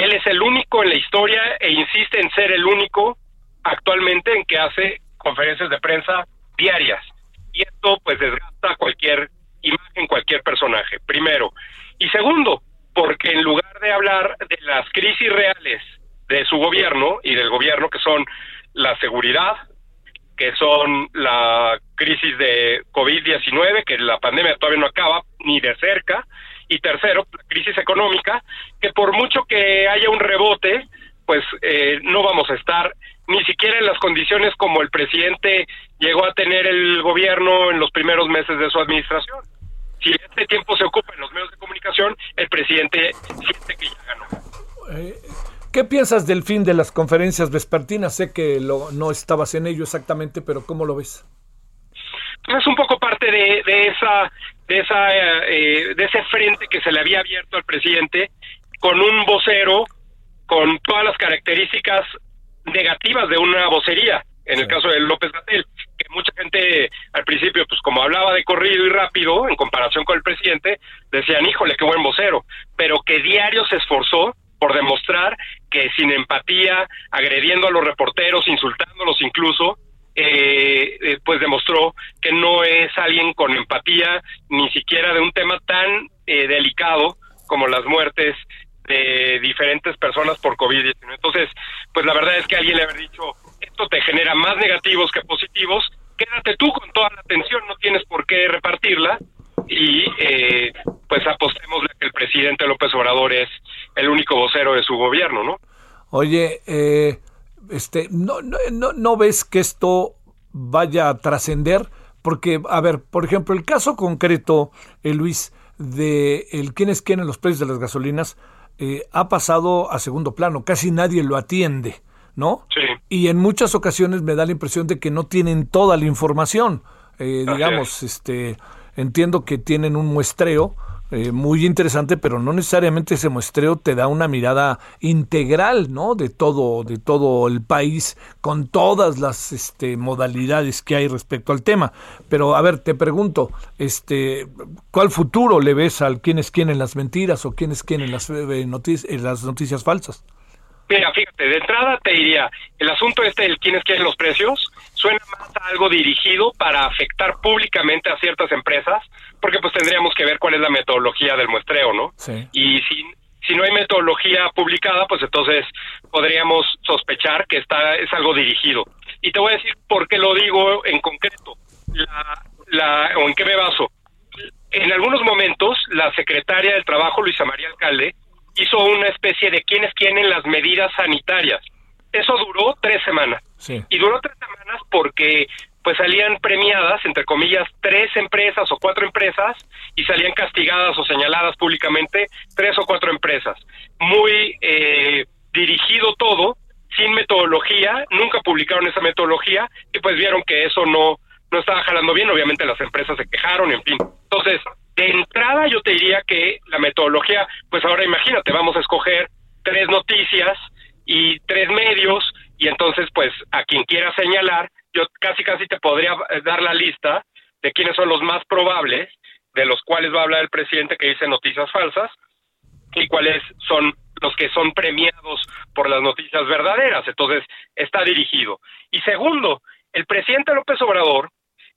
él es el único en la historia e insiste en ser el único actualmente en que hace conferencias de prensa diarias. Y esto pues desgasta cualquier imagen, cualquier personaje, primero. Y segundo, porque en lugar de hablar de las crisis reales de su gobierno y del gobierno que son la seguridad, que son la crisis de COVID-19, que la pandemia todavía no acaba ni de cerca, y tercero, la crisis económica, que por mucho que haya un rebote, pues eh, no vamos a estar ni siquiera en las condiciones como el presidente llegó a tener el gobierno en los primeros meses de su administración. Si este tiempo se ocupa en los medios de comunicación, el presidente siente que ya ganó. Eh, ¿Qué piensas del fin de las conferencias vespertinas? Sé que lo, no estabas en ello exactamente, pero ¿cómo lo ves? Es un poco parte de, de esa de esa eh, de ese frente que se le había abierto al presidente con un vocero con todas las características negativas de una vocería en el caso de López Gatel que mucha gente al principio pues como hablaba de corrido y rápido en comparación con el presidente decían híjole qué buen vocero pero que diario se esforzó por demostrar que sin empatía agrediendo a los reporteros insultándolos incluso eh, eh, pues demostró que no es alguien con empatía ni siquiera de un tema tan eh, delicado como las muertes de diferentes personas por COVID-19. Entonces, pues la verdad es que alguien le haber dicho, esto te genera más negativos que positivos, quédate tú con toda la atención, no tienes por qué repartirla y eh, pues apostemos que el presidente López Obrador es el único vocero de su gobierno, ¿no? Oye, eh, este, no, no, no, ves que esto vaya a trascender, porque, a ver, por ejemplo, el caso concreto, eh, Luis, de el quién es quién en los precios de las gasolinas, eh, ha pasado a segundo plano, casi nadie lo atiende, ¿no? Sí. Y en muchas ocasiones me da la impresión de que no tienen toda la información, eh, digamos, este, entiendo que tienen un muestreo, eh, muy interesante, pero no necesariamente ese muestreo te da una mirada integral, ¿no? De todo, de todo el país, con todas las este, modalidades que hay respecto al tema. Pero a ver, te pregunto, este, ¿cuál futuro le ves al quién es quién en las mentiras o quién es quién las, eh, en las noticias falsas? Mira, fíjate, de entrada te diría, el asunto este del quiénes quieren los precios suena más a algo dirigido para afectar públicamente a ciertas empresas, porque pues tendríamos que ver cuál es la metodología del muestreo, ¿no? Sí. Y si, si no hay metodología publicada, pues entonces podríamos sospechar que está es algo dirigido. Y te voy a decir por qué lo digo en concreto, la, la, o en qué me baso. En algunos momentos, la secretaria del Trabajo, Luisa María Alcalde, hizo una especie de quién es quién en las medidas sanitarias. Eso duró tres semanas. Y duró tres semanas porque pues salían premiadas, entre comillas, tres empresas o cuatro empresas y salían castigadas o señaladas públicamente tres o cuatro empresas. Muy eh, dirigido todo, sin metodología, nunca publicaron esa metodología y pues vieron que eso no, no estaba jalando bien, obviamente las empresas se quejaron, en fin. Entonces, de entrada yo te diría que la metodología, pues ahora imagínate, vamos a escoger tres noticias y tres medios y entonces pues a quien quiera señalar, yo casi casi te podría dar la lista de quiénes son los más probables, de los cuales va a hablar el presidente que dice noticias falsas y cuáles son los que son premiados por las noticias verdaderas. Entonces, está dirigido. Y segundo, el presidente López Obrador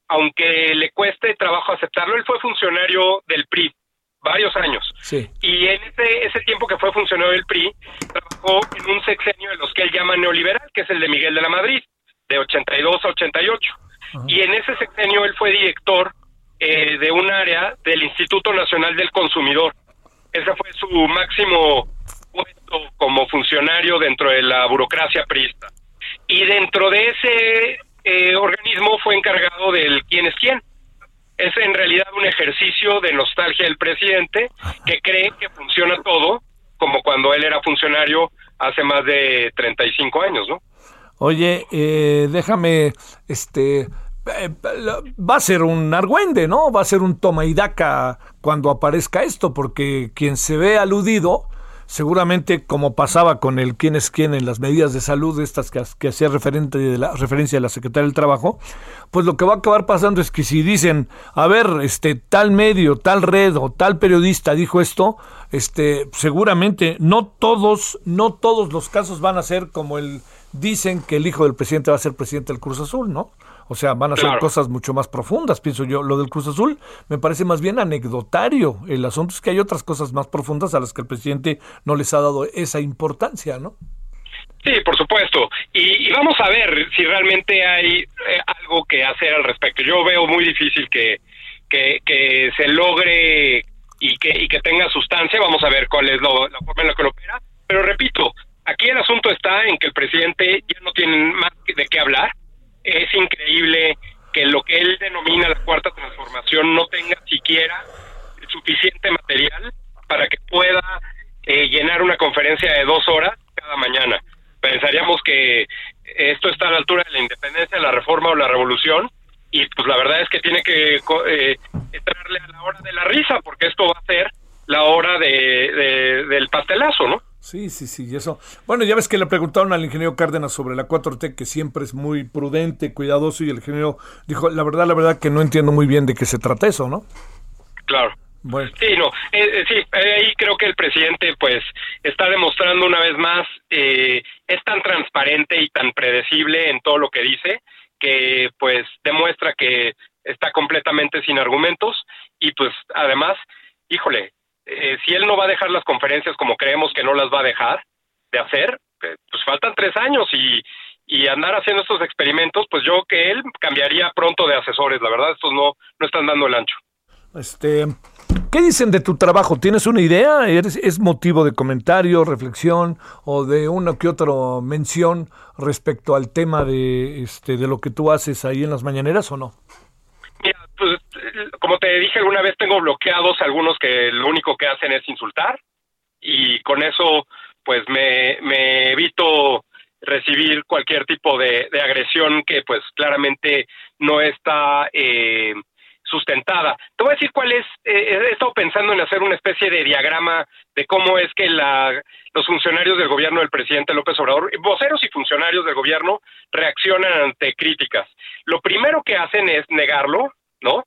aunque le cueste trabajo aceptarlo, él fue funcionario del PRI varios años. Sí. Y en ese, ese tiempo que fue funcionario del PRI, trabajó en un sexenio de los que él llama neoliberal, que es el de Miguel de la Madrid, de 82 a 88. Y en ese sexenio él fue director eh, de un área del Instituto Nacional del Consumidor. Ese fue su máximo puesto como funcionario dentro de la burocracia priista. Y dentro de ese eh, organismo fue encargado del quién es quién. Es en realidad un ejercicio de nostalgia del presidente que cree que funciona todo como cuando él era funcionario hace más de 35 años, ¿no? Oye, eh, déjame, este, eh, va a ser un argüende, ¿no? Va a ser un toma y daca cuando aparezca esto, porque quien se ve aludido, seguramente como pasaba con el quién es quién en las medidas de salud, estas que, que hacía referente de la, referencia de la Secretaría del Trabajo, pues lo que va a acabar pasando es que si dicen, a ver, este, tal medio, tal red o tal periodista dijo esto, este, seguramente no todos, no todos los casos van a ser como el dicen que el hijo del presidente va a ser presidente del Cruz Azul, ¿no? O sea, van a ser cosas mucho más profundas, pienso yo. Lo del Cruz Azul me parece más bien anecdotario. El asunto es que hay otras cosas más profundas a las que el presidente no les ha dado esa importancia, ¿no? Sí, por supuesto. Y, vamos a ver si realmente hay eh, algo que hacer al respecto. Yo veo muy difícil que, que, se logre y que, y que tenga sustancia. Vamos a ver cuál es la forma en la que lo opera. Pero repito, aquí el asunto está en que el presidente ya no tiene más de qué hablar es increíble que lo que él denomina la cuarta transformación no tenga siquiera suficiente material para que pueda eh, llenar una conferencia de dos horas cada mañana. Pensaríamos que esto está a la altura de la independencia, la reforma o la revolución, y pues la verdad es que tiene que eh, entrarle a la hora de la risa, porque esto va a ser la hora de, del pastelazo, ¿no? Sí, sí, sí, y eso. Bueno, ya ves que le preguntaron al ingeniero Cárdenas sobre la 4T, que siempre es muy prudente, cuidadoso, y el ingeniero dijo, la verdad, la verdad que no entiendo muy bien de qué se trata eso, ¿no? Claro. Bueno. Sí, no, eh, eh, sí, ahí creo que el presidente pues está demostrando una vez más, eh, es tan transparente y tan predecible en todo lo que dice, que pues demuestra que está completamente sin argumentos y pues además, híjole, eh, si él no va a dejar las conferencias como creemos que no las va a dejar de hacer, eh, pues faltan tres años y, y andar haciendo estos experimentos, pues yo que él cambiaría pronto de asesores, la verdad, estos no, no están dando el ancho. Este, ¿Qué dicen de tu trabajo? ¿Tienes una idea? ¿Es motivo de comentario, reflexión o de una que otra mención respecto al tema de, este, de lo que tú haces ahí en las mañaneras o no? Mira, pues, como te dije alguna vez, tengo bloqueados algunos que lo único que hacen es insultar y con eso pues me, me evito recibir cualquier tipo de, de, agresión que pues claramente no está eh, sustentada. Te voy a decir cuál es, eh, he estado pensando en hacer una especie de diagrama de cómo es que la, los funcionarios del gobierno del presidente López Obrador, voceros y funcionarios del gobierno, reaccionan ante críticas. Lo primero que hacen es negarlo, ¿no?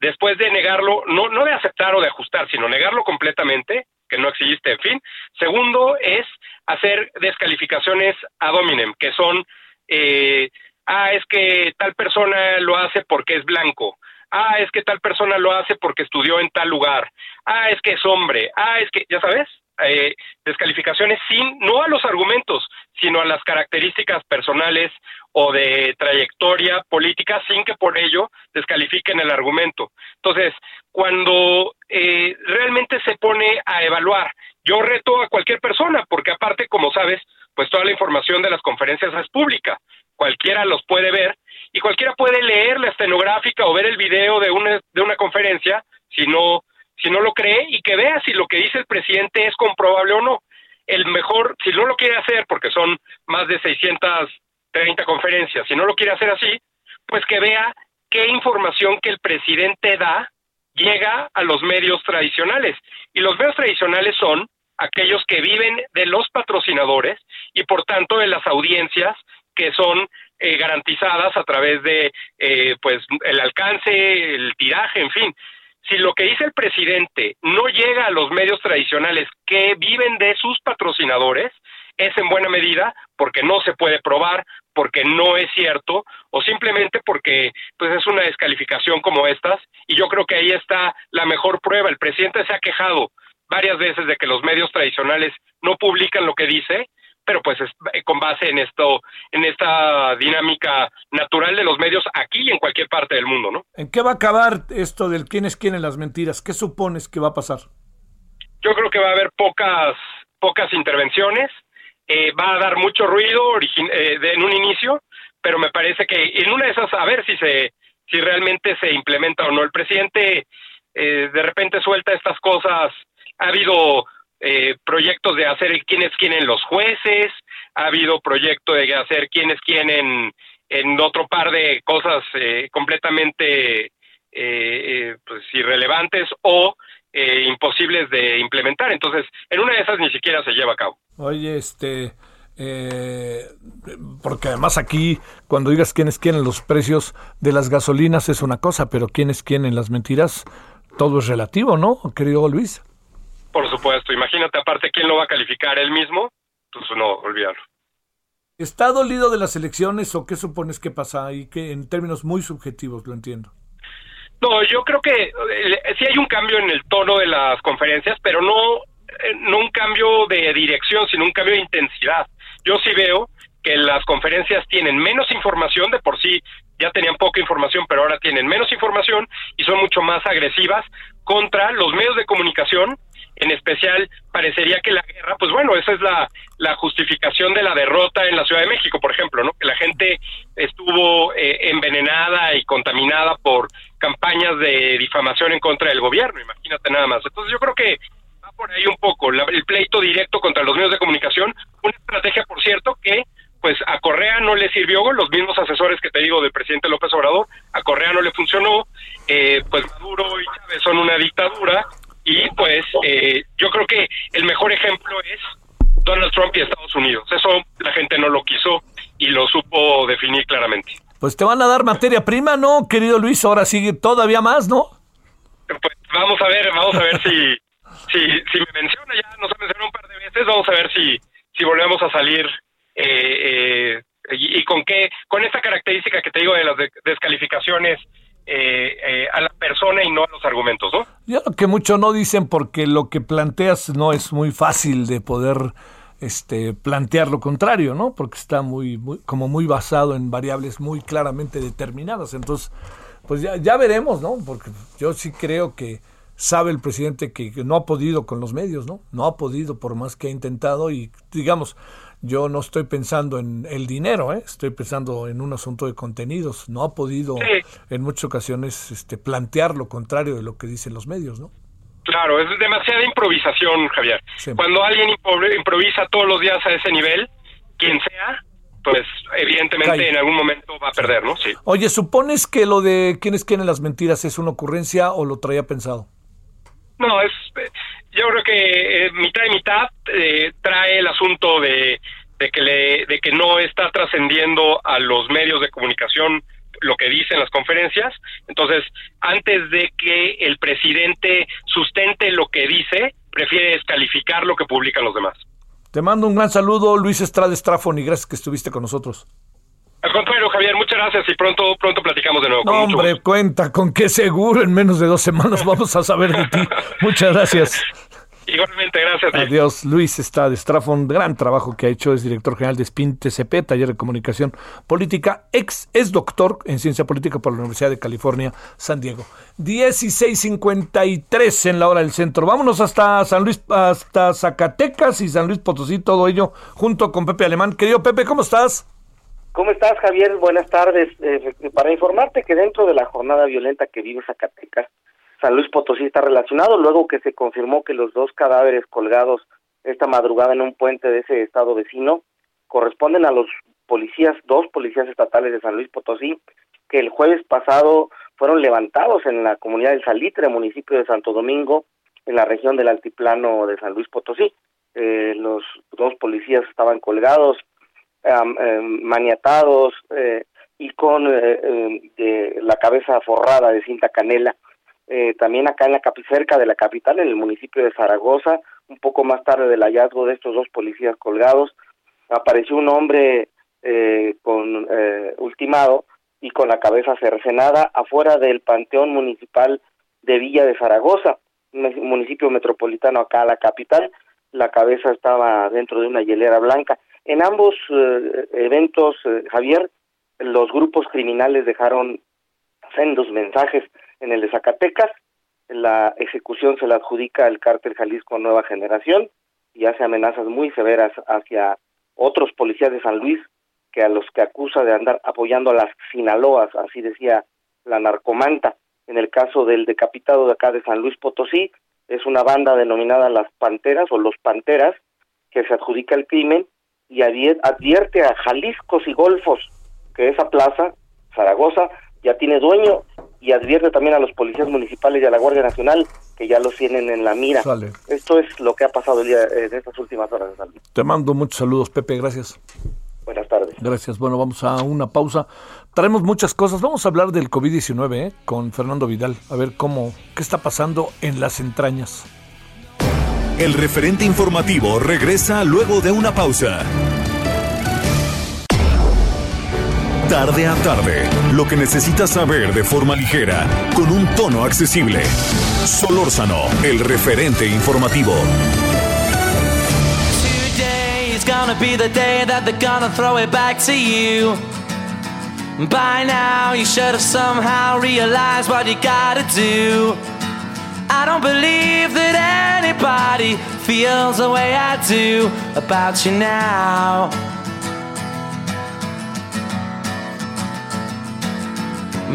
Después de negarlo, no, no de aceptar o de ajustar, sino negarlo completamente, que no existe, en fin. Segundo es hacer descalificaciones ad hominem, que son, eh, ah, es que tal persona lo hace porque es blanco, ah, es que tal persona lo hace porque estudió en tal lugar, ah, es que es hombre, ah, es que, ya sabes, eh, descalificaciones sin, no a los argumentos, sino a las características personales o de trayectoria política sin que por ello descalifiquen el argumento. Entonces, cuando eh, realmente se pone a evaluar, yo reto a cualquier persona, porque aparte, como sabes, pues toda la información de las conferencias es pública, cualquiera los puede ver y cualquiera puede leer la estenográfica o ver el video de una, de una conferencia si no, si no lo cree y que vea si lo que dice el presidente es comprobable o no. El mejor, si no lo quiere hacer, porque son más de 630 conferencias, si no lo quiere hacer así, pues que vea qué información que el presidente da llega a los medios tradicionales. Y los medios tradicionales son aquellos que viven de los patrocinadores y por tanto de las audiencias que son eh, garantizadas a través de eh, pues el alcance, el tiraje, en fin. Si lo que dice el presidente no llega a los medios tradicionales que viven de sus patrocinadores, es en buena medida porque no se puede probar, porque no es cierto o simplemente porque pues es una descalificación como estas y yo creo que ahí está la mejor prueba. El presidente se ha quejado varias veces de que los medios tradicionales no publican lo que dice, pero pues es eh, con base en esto, en esta dinámica natural de los medios aquí y en cualquier parte del mundo, ¿no? ¿En qué va a acabar esto del quién es quién en las mentiras? ¿Qué supones que va a pasar? Yo creo que va a haber pocas, pocas intervenciones, eh, va a dar mucho ruido eh, en un inicio, pero me parece que en una de esas, a ver si se, si realmente se implementa o no. El presidente de repente suelta estas cosas, ha habido eh, proyectos de hacer es quién los jueces, ha habido proyecto de hacer quién es quién en, otro par de cosas eh, completamente eh, pues irrelevantes o imposibles de implementar. Entonces, en una de esas ni siquiera se lleva a cabo. Oye, este, porque además aquí, cuando digas quién es quién en los precios de las gasolinas es una cosa, pero quién es quién en las mentiras, todo es relativo, ¿no, querido Luis? Por supuesto, imagínate aparte quién lo va a calificar él mismo, pues no, olvidarlo. ¿Está dolido de las elecciones o qué supones que pasa ahí? Que en términos muy subjetivos, lo entiendo. No, yo creo que eh, sí hay un cambio en el tono de las conferencias, pero no, eh, no un cambio de dirección, sino un cambio de intensidad. Yo sí veo que las conferencias tienen menos información, de por sí ya tenían poca información, pero ahora tienen menos información y son mucho más agresivas contra los medios de comunicación en especial parecería que la guerra, pues bueno, esa es la, la justificación de la derrota en la Ciudad de México, por ejemplo, ¿no? Que la gente estuvo eh, envenenada y contaminada por campañas de difamación en contra del gobierno, imagínate nada más. Entonces yo creo que va por ahí un poco el pleito directo contra los medios de comunicación, una estrategia, por cierto, que pues a Correa no le sirvió, los mismos asesores que te digo del presidente López Obrador, a Correa no le funcionó, eh, pues Maduro y Chávez son una dictadura, y pues eh, yo creo que el mejor ejemplo es Donald Trump y Estados Unidos. Eso la gente no lo quiso y lo supo definir claramente. Pues te van a dar materia prima, ¿no, querido Luis? Ahora sigue todavía más, ¿no? Pues vamos a ver, vamos a ver si, si, si me menciona, ya nos ha mencionado un par de veces, vamos a ver si, si volvemos a salir eh, eh, y, con qué, con esta característica que te digo de las descalificaciones eh, eh, a la persona y no a los argumentos, ¿no? Ya lo que mucho no dicen porque lo que planteas no es muy fácil de poder este plantear lo contrario, ¿no? Porque está muy, como muy basado en variables muy claramente determinadas. Entonces, pues ya, ya veremos, ¿no? Porque yo sí creo que sabe el presidente que no ha podido con los medios, ¿no? No ha podido por más que ha intentado y digamos, yo no estoy pensando en el dinero, ¿eh? estoy pensando en un asunto de contenidos. No ha podido en muchas ocasiones este, plantear lo contrario de lo que dicen los medios, ¿no? Claro, es demasiada improvisación, Javier. Cuando alguien improvisa todos los días a ese nivel, quien sea, pues evidentemente en algún momento va a perder, ¿no? Sí. Oye, ¿supones que lo de quiénes quieren las mentiras es una ocurrencia o lo traía pensado? No, es yo creo que eh, mitad y mitad eh, trae el asunto de, de que le, de que no está trascendiendo a los medios de comunicación lo que dicen las conferencias. Entonces, antes de que el presidente sustente lo que dice, prefiere descalificar lo que publican los demás. Te mando un gran saludo, Luis Estrada Estrafón, y gracias que estuviste con nosotros. Al contrario, Javier, muchas gracias y pronto, pronto platicamos de nuevo. No, hombre, cuenta con qué seguro en menos de dos semanas vamos a saber de ti. muchas gracias. Igualmente, gracias. Adiós. Luis está de Strafon, gran trabajo que ha hecho, es director general de SPIN TCP, Taller de Comunicación Política, ex, es doctor en Ciencia Política por la Universidad de California, San Diego. 16.53 en la hora del centro. Vámonos hasta San Luis, hasta Zacatecas y San Luis Potosí, todo ello junto con Pepe Alemán. Querido Pepe, ¿cómo estás? ¿Cómo estás, Javier? Buenas tardes. Eh, para informarte que dentro de la jornada violenta que vive Zacatecas, San Luis Potosí está relacionado, luego que se confirmó que los dos cadáveres colgados esta madrugada en un puente de ese estado vecino corresponden a los policías, dos policías estatales de San Luis Potosí, que el jueves pasado fueron levantados en la comunidad del Salitre, municipio de Santo Domingo, en la región del altiplano de San Luis Potosí. Eh, los dos policías estaban colgados, eh, maniatados eh, y con eh, la cabeza forrada de cinta canela eh, también acá en la cerca de la capital, en el municipio de Zaragoza, un poco más tarde del hallazgo de estos dos policías colgados, apareció un hombre eh, con eh, ultimado y con la cabeza cercenada afuera del Panteón Municipal de Villa de Zaragoza, un municipio metropolitano acá a la capital. La cabeza estaba dentro de una hielera blanca. En ambos eh, eventos, Javier, los grupos criminales dejaron sendos mensajes en el de Zacatecas. La ejecución se la adjudica el cártel Jalisco Nueva Generación y hace amenazas muy severas hacia otros policías de San Luis que a los que acusa de andar apoyando a las Sinaloas, así decía la narcomanta. En el caso del decapitado de acá de San Luis Potosí, es una banda denominada las Panteras o los Panteras que se adjudica el crimen y advierte a Jaliscos y Golfos que esa plaza, Zaragoza, ya tiene dueño y advierte también a los policías municipales y a la Guardia Nacional que ya los tienen en la mira. Esto es lo que ha pasado el día, en estas últimas horas. Te mando muchos saludos, Pepe, gracias. Buenas tardes. Gracias. Bueno, vamos a una pausa. Traemos muchas cosas. Vamos a hablar del COVID-19 ¿eh? con Fernando Vidal. A ver cómo, qué está pasando en las entrañas. El referente informativo regresa luego de una pausa. Tarde a tarde, lo que necesitas saber de forma ligera, con un tono accesible. Solórzano, el referente informativo. Today's gonna be the day that they're gonna throw it back to you. By now, you should have somehow realized what you gotta do. I don't believe that anybody feels the way I do about you now.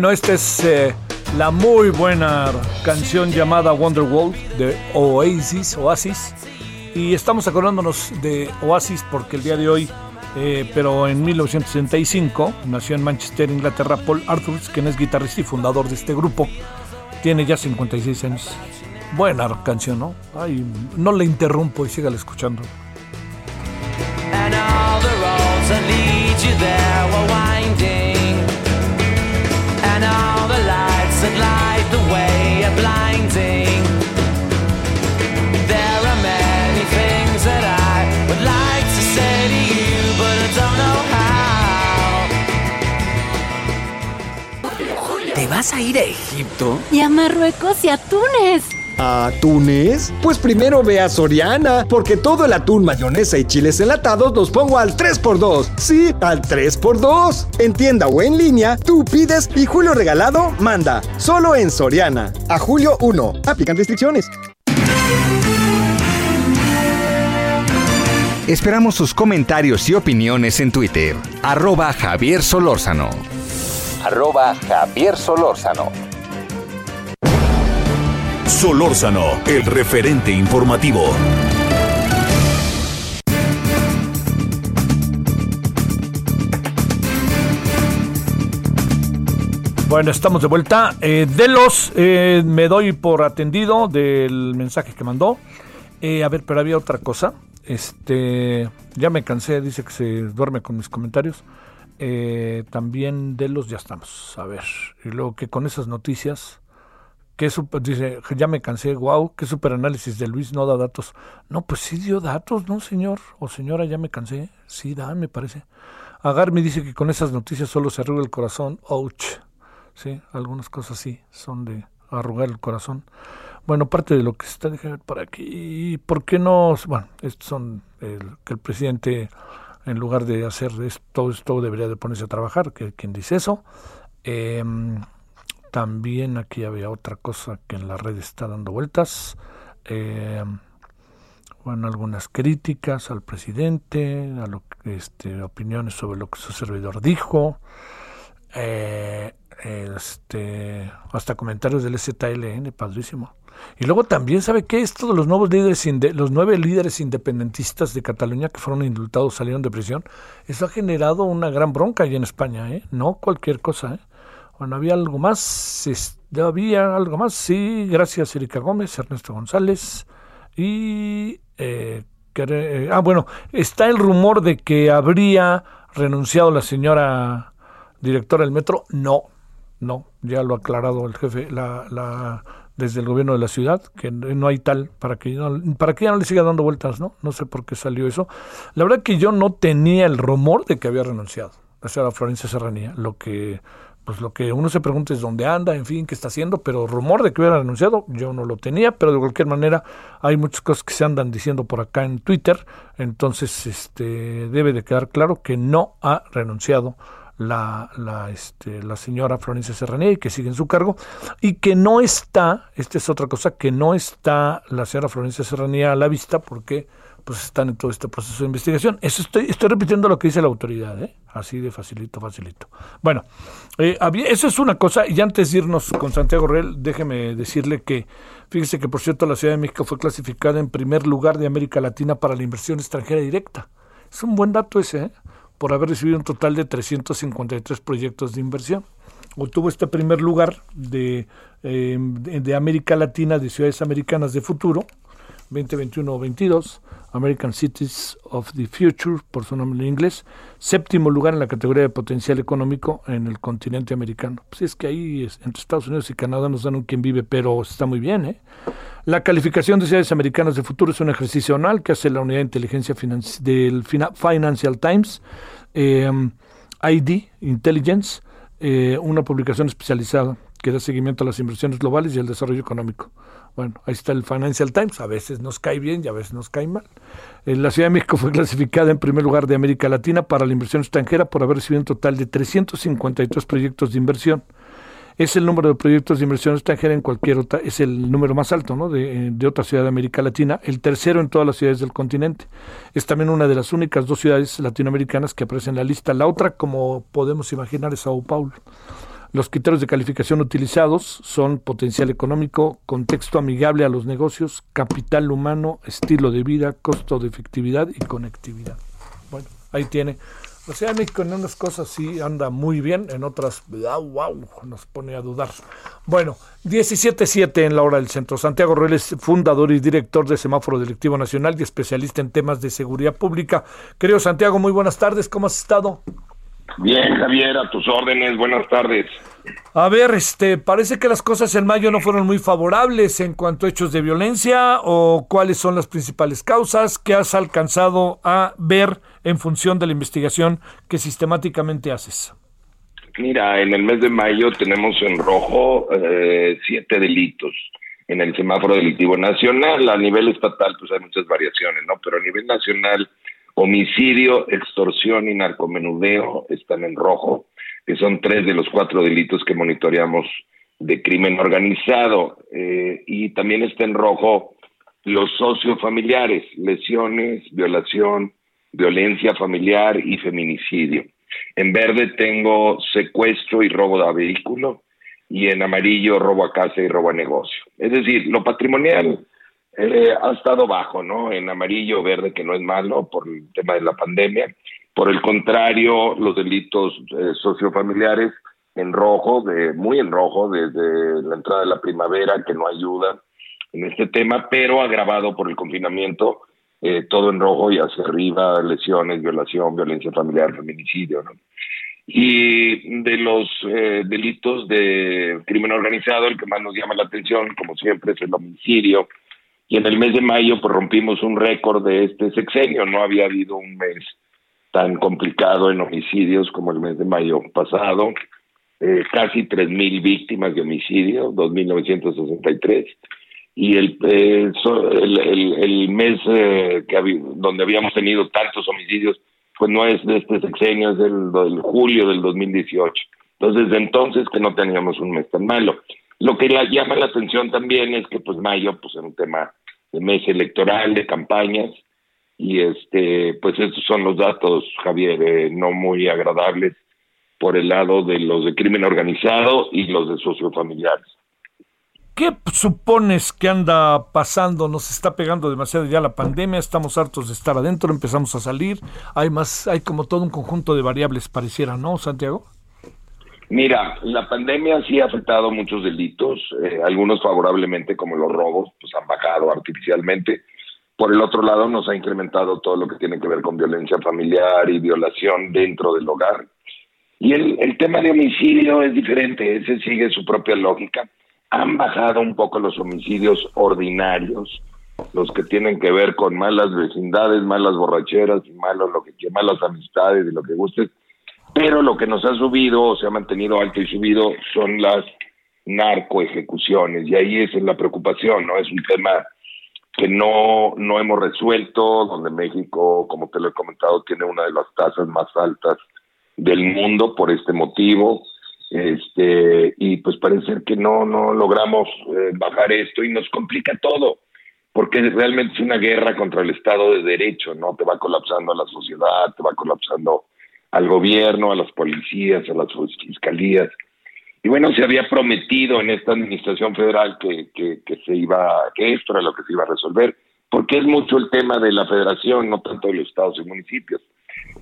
Bueno, esta es eh, la muy buena canción llamada Wonderwall de Oasis, Oasis. Y estamos acordándonos de Oasis porque el día de hoy, eh, pero en 1965, nació en Manchester, Inglaterra, Paul Arthur, quien es guitarrista y fundador de este grupo. Tiene ya 56 años. Buena canción, ¿no? Ay, no le interrumpo y sígale escuchando. And all the roads that lead you there vas a ir a Egipto? Y a Marruecos y a Túnez. ¿A Túnez? Pues primero ve a Soriana, porque todo el atún, mayonesa y chiles enlatados los pongo al 3x2. Sí, al 3x2. En tienda o en línea, tú pides y Julio Regalado manda. Solo en Soriana. A julio 1. Aplican restricciones. Esperamos sus comentarios y opiniones en Twitter. Arroba Javier Solórzano. Arroba Javier Solórzano. Solórzano, el referente informativo. Bueno, estamos de vuelta. Eh, de los, eh, me doy por atendido del mensaje que mandó. Eh, a ver, pero había otra cosa. Este, ya me cansé, dice que se duerme con mis comentarios. Eh, también de los, ya estamos. A ver, y luego que con esas noticias, que super, dice, ya me cansé, wow, qué super análisis de Luis, no da datos. No, pues sí dio datos, ¿no, señor? O señora, ya me cansé. Sí, da, me parece. Agar me dice que con esas noticias solo se arruga el corazón. Ouch. Sí, algunas cosas sí son de arrugar el corazón. Bueno, parte de lo que está dejando por aquí. ¿Por qué no? Bueno, estos son que el presidente, en lugar de hacer esto, esto debería de ponerse a trabajar, que quien dice eso. Em, también aquí había otra cosa que en la red está dando vueltas. Em, bueno, algunas críticas al presidente, a lo este, opiniones sobre lo que su servidor dijo. Eh, este, hasta comentarios del STLN, padrísimo. Y luego también, ¿sabe qué? Esto de los nuevos líderes, los nueve líderes independentistas de Cataluña que fueron indultados, salieron de prisión, eso ha generado una gran bronca allí en España, ¿eh? No cualquier cosa, ¿eh? Bueno, había algo más, había algo más, sí, gracias Erika Gómez, Ernesto González y... Eh, eh, ah, bueno, está el rumor de que habría renunciado la señora directora del metro. No, no, ya lo ha aclarado el jefe, la desde el gobierno de la ciudad, que no hay tal, para que, para que ya no le siga dando vueltas, ¿no? No sé por qué salió eso. La verdad que yo no tenía el rumor de que había renunciado, la señora Florencia Serranía. Lo que, pues lo que uno se pregunta es dónde anda, en fin, qué está haciendo, pero rumor de que hubiera renunciado, yo no lo tenía, pero de cualquier manera hay muchas cosas que se andan diciendo por acá en Twitter, entonces este debe de quedar claro que no ha renunciado la, la, este, la señora Florencia Serranía y que sigue en su cargo, y que no está, esta es otra cosa, que no está la señora Florencia Serranía a la vista porque pues están en todo este proceso de investigación. Eso estoy, estoy repitiendo lo que dice la autoridad, ¿eh? así de facilito, facilito. Bueno, eh, eso es una cosa, y antes de irnos con Santiago Real, déjeme decirle que, fíjese que por cierto la Ciudad de México fue clasificada en primer lugar de América Latina para la inversión extranjera directa. Es un buen dato ese, ¿eh? Por haber recibido un total de 353 proyectos de inversión. Obtuvo este primer lugar de, eh, de América Latina de ciudades americanas de futuro, 2021 22, American Cities of the Future, por su nombre en inglés, séptimo lugar en la categoría de potencial económico en el continente americano. Pues es que ahí entre Estados Unidos y Canadá nos dan un quien vive, pero está muy bien. ¿eh? La calificación de ciudades americanas de futuro es un ejercicio anual que hace la unidad de inteligencia del Financial Times, eh, ID, Intelligence, eh, una publicación especializada que da seguimiento a las inversiones globales y al desarrollo económico. Bueno, ahí está el Financial Times, a veces nos cae bien y a veces nos cae mal. Eh, la Ciudad de México fue clasificada en primer lugar de América Latina para la inversión extranjera por haber recibido un total de 353 proyectos de inversión. Es el número de proyectos de inversión extranjera en cualquier otra, es el número más alto ¿no? de, eh, de otra ciudad de América Latina, el tercero en todas las ciudades del continente. Es también una de las únicas dos ciudades latinoamericanas que aparecen en la lista. La otra, como podemos imaginar, es Sao Paulo. Los criterios de calificación utilizados son potencial económico, contexto amigable a los negocios, capital humano, estilo de vida, costo de efectividad y conectividad. Bueno, ahí tiene. O sea, México en unas cosas sí anda muy bien, en otras, wow, nos pone a dudar. Bueno, 17.7 en la hora del centro. Santiago Rueles, fundador y director de Semáforo Delictivo Nacional y especialista en temas de seguridad pública. Querido Santiago, muy buenas tardes, ¿cómo has estado? Bien, Javier, a tus órdenes. Buenas tardes. A ver, este, parece que las cosas en mayo no fueron muy favorables en cuanto a hechos de violencia o cuáles son las principales causas que has alcanzado a ver en función de la investigación que sistemáticamente haces. Mira, en el mes de mayo tenemos en rojo eh, siete delitos en el semáforo delictivo nacional. A nivel estatal, pues hay muchas variaciones, ¿no? Pero a nivel nacional Homicidio, extorsión y narcomenudeo están en rojo, que son tres de los cuatro delitos que monitoreamos de crimen organizado. Eh, y también está en rojo los sociofamiliares, lesiones, violación, violencia familiar y feminicidio. En verde tengo secuestro y robo de vehículo y en amarillo robo a casa y robo a negocio. Es decir, lo patrimonial eh, ha estado bajo, ¿no? En amarillo, verde, que no es malo por el tema de la pandemia. Por el contrario, los delitos eh, sociofamiliares en rojo, de, muy en rojo, desde la entrada de la primavera, que no ayuda en este tema, pero agravado por el confinamiento, eh, todo en rojo y hacia arriba, lesiones, violación, violencia familiar, feminicidio, ¿no? Y de los eh, delitos de crimen organizado, el que más nos llama la atención, como siempre, es el homicidio, y en el mes de mayo pues rompimos un récord de este sexenio, no había habido un mes tan complicado en homicidios como el mes de mayo pasado, eh, casi 3.000 víctimas de homicidio, 2.963, y el, eh, el, el- el mes eh, que donde habíamos tenido tantos homicidios, pues no es de este sexenio, es del, del julio del 2018. Entonces, desde entonces que no teníamos un mes tan malo. Lo que la llama la atención también es que pues mayo pues es un tema de mes electoral, de campañas, y este pues estos son los datos, Javier, eh, no muy agradables por el lado de los de crimen organizado y los de sociofamiliares. ¿Qué supones que anda pasando? Nos está pegando demasiado ya la pandemia, estamos hartos de estar adentro, empezamos a salir, hay más, hay como todo un conjunto de variables pareciera, ¿no, Santiago? Mira, la pandemia sí ha afectado muchos delitos, eh, algunos favorablemente como los robos, pues han bajado artificialmente. Por el otro lado, nos ha incrementado todo lo que tiene que ver con violencia familiar y violación dentro del hogar. Y el, tema de homicidio es diferente, ese sigue su propia lógica. Han bajado un poco los homicidios ordinarios, los que tienen que ver con malas vecindades, malas borracheras, malos lo que malas amistades y lo que guste. Pero lo que nos ha subido, o se ha mantenido alto y subido, son las narcoejecuciones. Y ahí es la preocupación, ¿no? Es un tema que no, no hemos resuelto, donde México, como te lo he comentado, tiene una de las tasas más altas del mundo por este motivo. Este, y pues parece que no, no logramos eh, bajar esto y nos complica todo, porque realmente es una guerra contra el Estado de Derecho, ¿no? Te va colapsando la sociedad, te va colapsando al gobierno, a las policías, a las fiscalías. Y bueno, se había prometido en esta administración federal que, que, que se iba, que esto era lo que se iba a resolver, porque es mucho el tema de la federación, no tanto de los estados y municipios,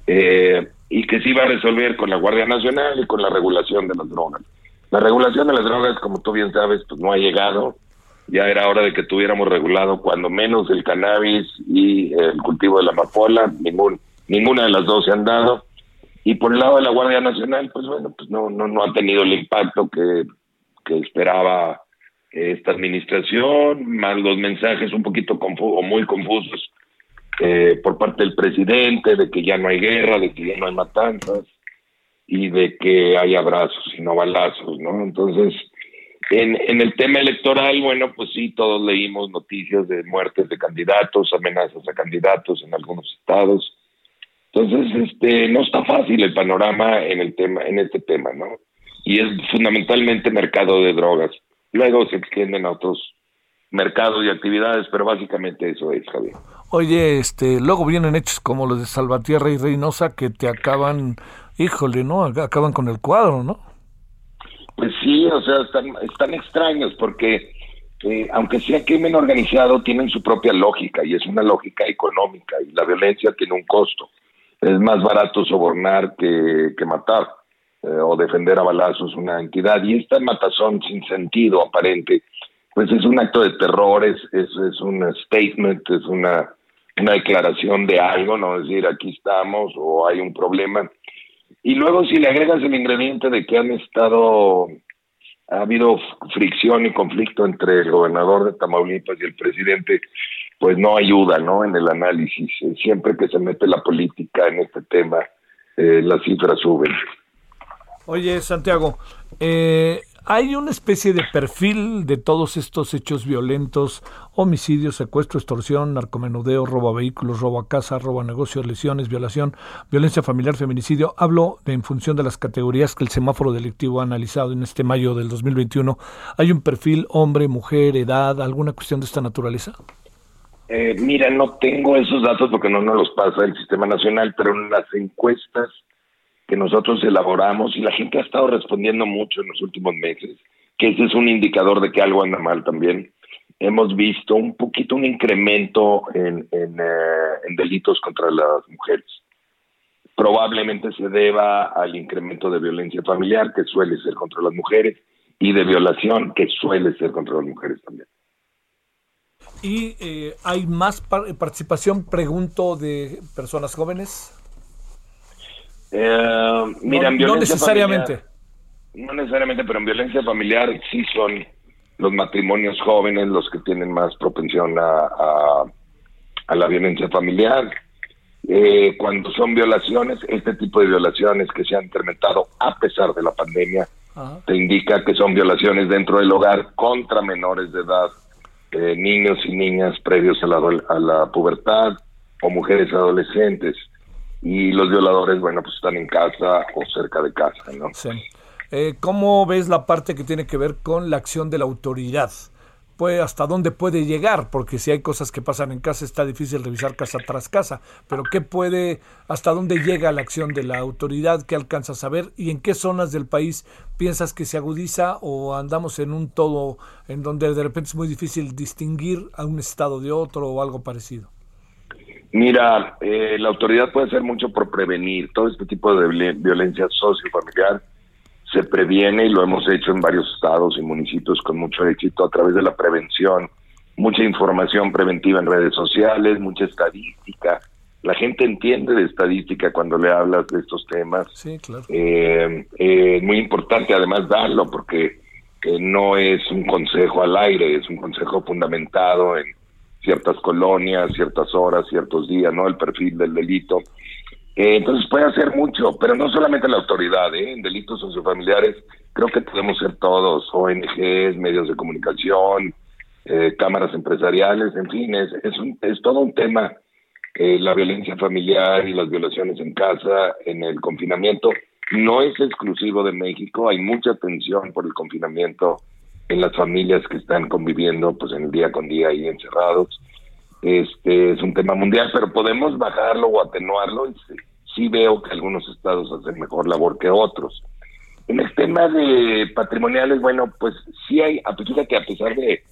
eh, y que se iba a resolver con la Guardia Nacional y con la regulación de las drogas. La regulación de las drogas, como tú bien sabes, pues no ha llegado. Ya era hora de que tuviéramos regulado cuando menos el cannabis y el cultivo de la amapola, ningún, ninguna de las dos se han dado. Y por el lado de la Guardia Nacional, pues bueno, pues no, no, no ha tenido el impacto que, que esperaba esta administración, más los mensajes un poquito confu o muy confusos eh, por parte del presidente de que ya no hay guerra, de que ya no hay matanzas y de que hay abrazos y no balazos, ¿no? Entonces, en, en el tema electoral, bueno, pues sí, todos leímos noticias de muertes de candidatos, amenazas a candidatos en algunos estados. Entonces, este, no está fácil el panorama en el tema, en este tema, ¿no? Y es fundamentalmente mercado de drogas. Luego se extienden a otros mercados y actividades, pero básicamente eso es, Javier. Oye, este, luego vienen hechos como los de Salvatierra y Reynosa que te acaban, híjole, ¿no? Acaban con el cuadro, ¿no? Pues sí, o sea, están, están extraños porque eh, aunque sea crimen organizado, tienen su propia lógica y es una lógica económica y la violencia tiene un costo. Es más barato sobornar que, que matar eh, o defender a balazos una entidad y esta matazón sin sentido aparente, pues es un acto de terror, es, es, es un statement, es una, una declaración de algo, no decir aquí estamos o hay un problema. Y luego si le agregas el ingrediente de que han estado, ha habido fricción y conflicto entre el gobernador de Tamaulipas y el presidente, pues no ayuda, ¿no? En el análisis. Eh, Siempre que se mete la política en este tema, eh, las cifras suben. Oye, Santiago, eh, hay una especie de perfil de todos estos hechos violentos, homicidios, secuestro, extorsión, narcomenudeo, robo a vehículos, robo a casa, robo a negocios, lesiones, violación, violencia familiar, feminicidio. Hablo de, en función de las categorías que el semáforo delictivo ha analizado en este mayo del 2021. ¿Hay un perfil hombre, mujer, edad, alguna cuestión de esta naturaleza? Eh, mira, no tengo esos datos porque no nos los pasa el Sistema Nacional, pero en las encuestas que nosotros elaboramos y la gente ha estado respondiendo mucho en los últimos meses, que ese es un indicador de que algo anda mal también. Hemos visto un poquito un incremento en, en, eh, en delitos contra las mujeres. Probablemente se deba al incremento de violencia familiar, que suele ser contra las mujeres, y de violación, que suele ser contra las mujeres también. ¿Y eh, hay más par- participación, pregunto, de personas jóvenes? Eh, mira, No- en no necesariamente. familiar- no necesariamente, pero en violencia familiar sí son los matrimonios jóvenes los que tienen más propensión a, a, a la violencia familiar. Eh, cuando son violaciones, este tipo de violaciones que se han incrementado a pesar de la pandemia, te indica que son violaciones dentro del hogar contra menores de edad eh, niños y niñas previos a la, a la pubertad o mujeres adolescentes. Y los violadores, bueno, pues están en casa o cerca de casa, ¿no? Sí. Eh, ¿Cómo ves la parte que tiene que ver con la acción de la autoridad? Pues hasta dónde puede llegar, porque si hay cosas que pasan en casa está difícil revisar casa tras casa, pero ¿qué puede, hasta dónde llega la acción de la autoridad, qué alcanza a saber y en qué zonas del país piensas que se agudiza o andamos en un todo en donde de repente es muy difícil distinguir a un estado de otro o algo parecido? Mira, eh, la autoridad puede hacer mucho por prevenir todo este tipo de violencia sociofamiliar. Se previene y lo hemos hecho en varios estados y municipios con mucho éxito a través de la prevención, mucha información preventiva en redes sociales, mucha estadística. La gente entiende de estadística cuando le hablas de estos temas. Sí, claro. Eh, eh, muy importante además darlo porque no es un consejo al aire, es un consejo fundamentado en ciertas colonias, ciertas horas, ciertos días, ¿no? El perfil del delito. Eh, entonces puede hacer mucho, pero no solamente la autoridad, ¿eh? En delitos sociofamiliares creo que podemos ser todos, ONGs, medios de comunicación, eh, cámaras empresariales, en fin, es, es, un, es todo un tema. Eh, la violencia familiar y las violaciones en casa, en el confinamiento, no es exclusivo de México, hay mucha tensión por el confinamiento en las familias que están conviviendo pues en el día con día ahí encerrados. Este es un tema mundial, pero podemos bajarlo o atenuarlo. Y sí, veo que algunos estados hacen mejor labor que otros. En el tema de patrimoniales, bueno, pues sí hay, que a pesar de,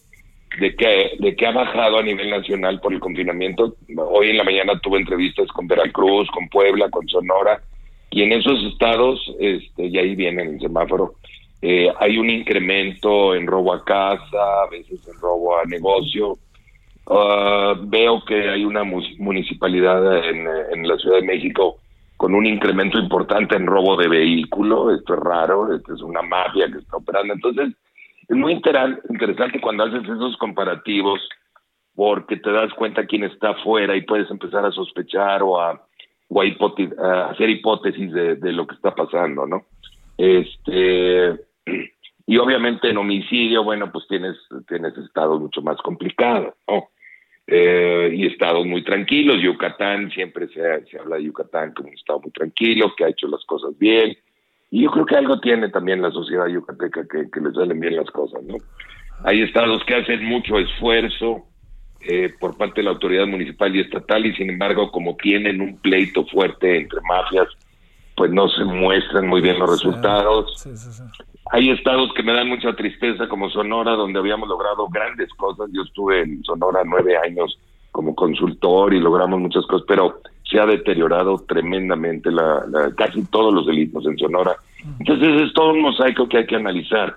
de que ha bajado a nivel nacional por el confinamiento, hoy en la mañana tuve entrevistas con Veracruz, con Puebla, con Sonora, y en esos estados, este, y ahí viene el semáforo, eh, hay un incremento en robo a casa, a veces en robo a negocio. Ah, veo que hay una municipalidad en, la Ciudad de México con un incremento importante en robo de vehículo. Esto es raro, esto es una mafia que está operando. Entonces, es muy interesante cuando haces esos comparativos porque te das cuenta quién está afuera y puedes empezar a sospechar o a, o a, hacer hipótesis de, lo que está pasando, ¿no? Este, y obviamente en homicidio, bueno, pues tienes, tienes estados mucho más complicados, ¿no? Eh, y estados muy tranquilos. Yucatán, siempre se, se habla de Yucatán como un estado muy tranquilo, que ha hecho las cosas bien. Y yo creo que algo tiene también la sociedad yucateca que, que les salen bien las cosas, ¿no? Hay estados que hacen mucho esfuerzo eh, por parte de la autoridad municipal y estatal y sin embargo como tienen un pleito fuerte entre mafias, pues no se muestran muy bien los resultados. Hay estados que me dan mucha tristeza, como Sonora, donde habíamos logrado grandes cosas. Yo estuve en Sonora nueve años como consultor y logramos muchas cosas, pero se ha deteriorado tremendamente la, casi todos los delitos en Sonora. Entonces es todo un mosaico que hay que analizar.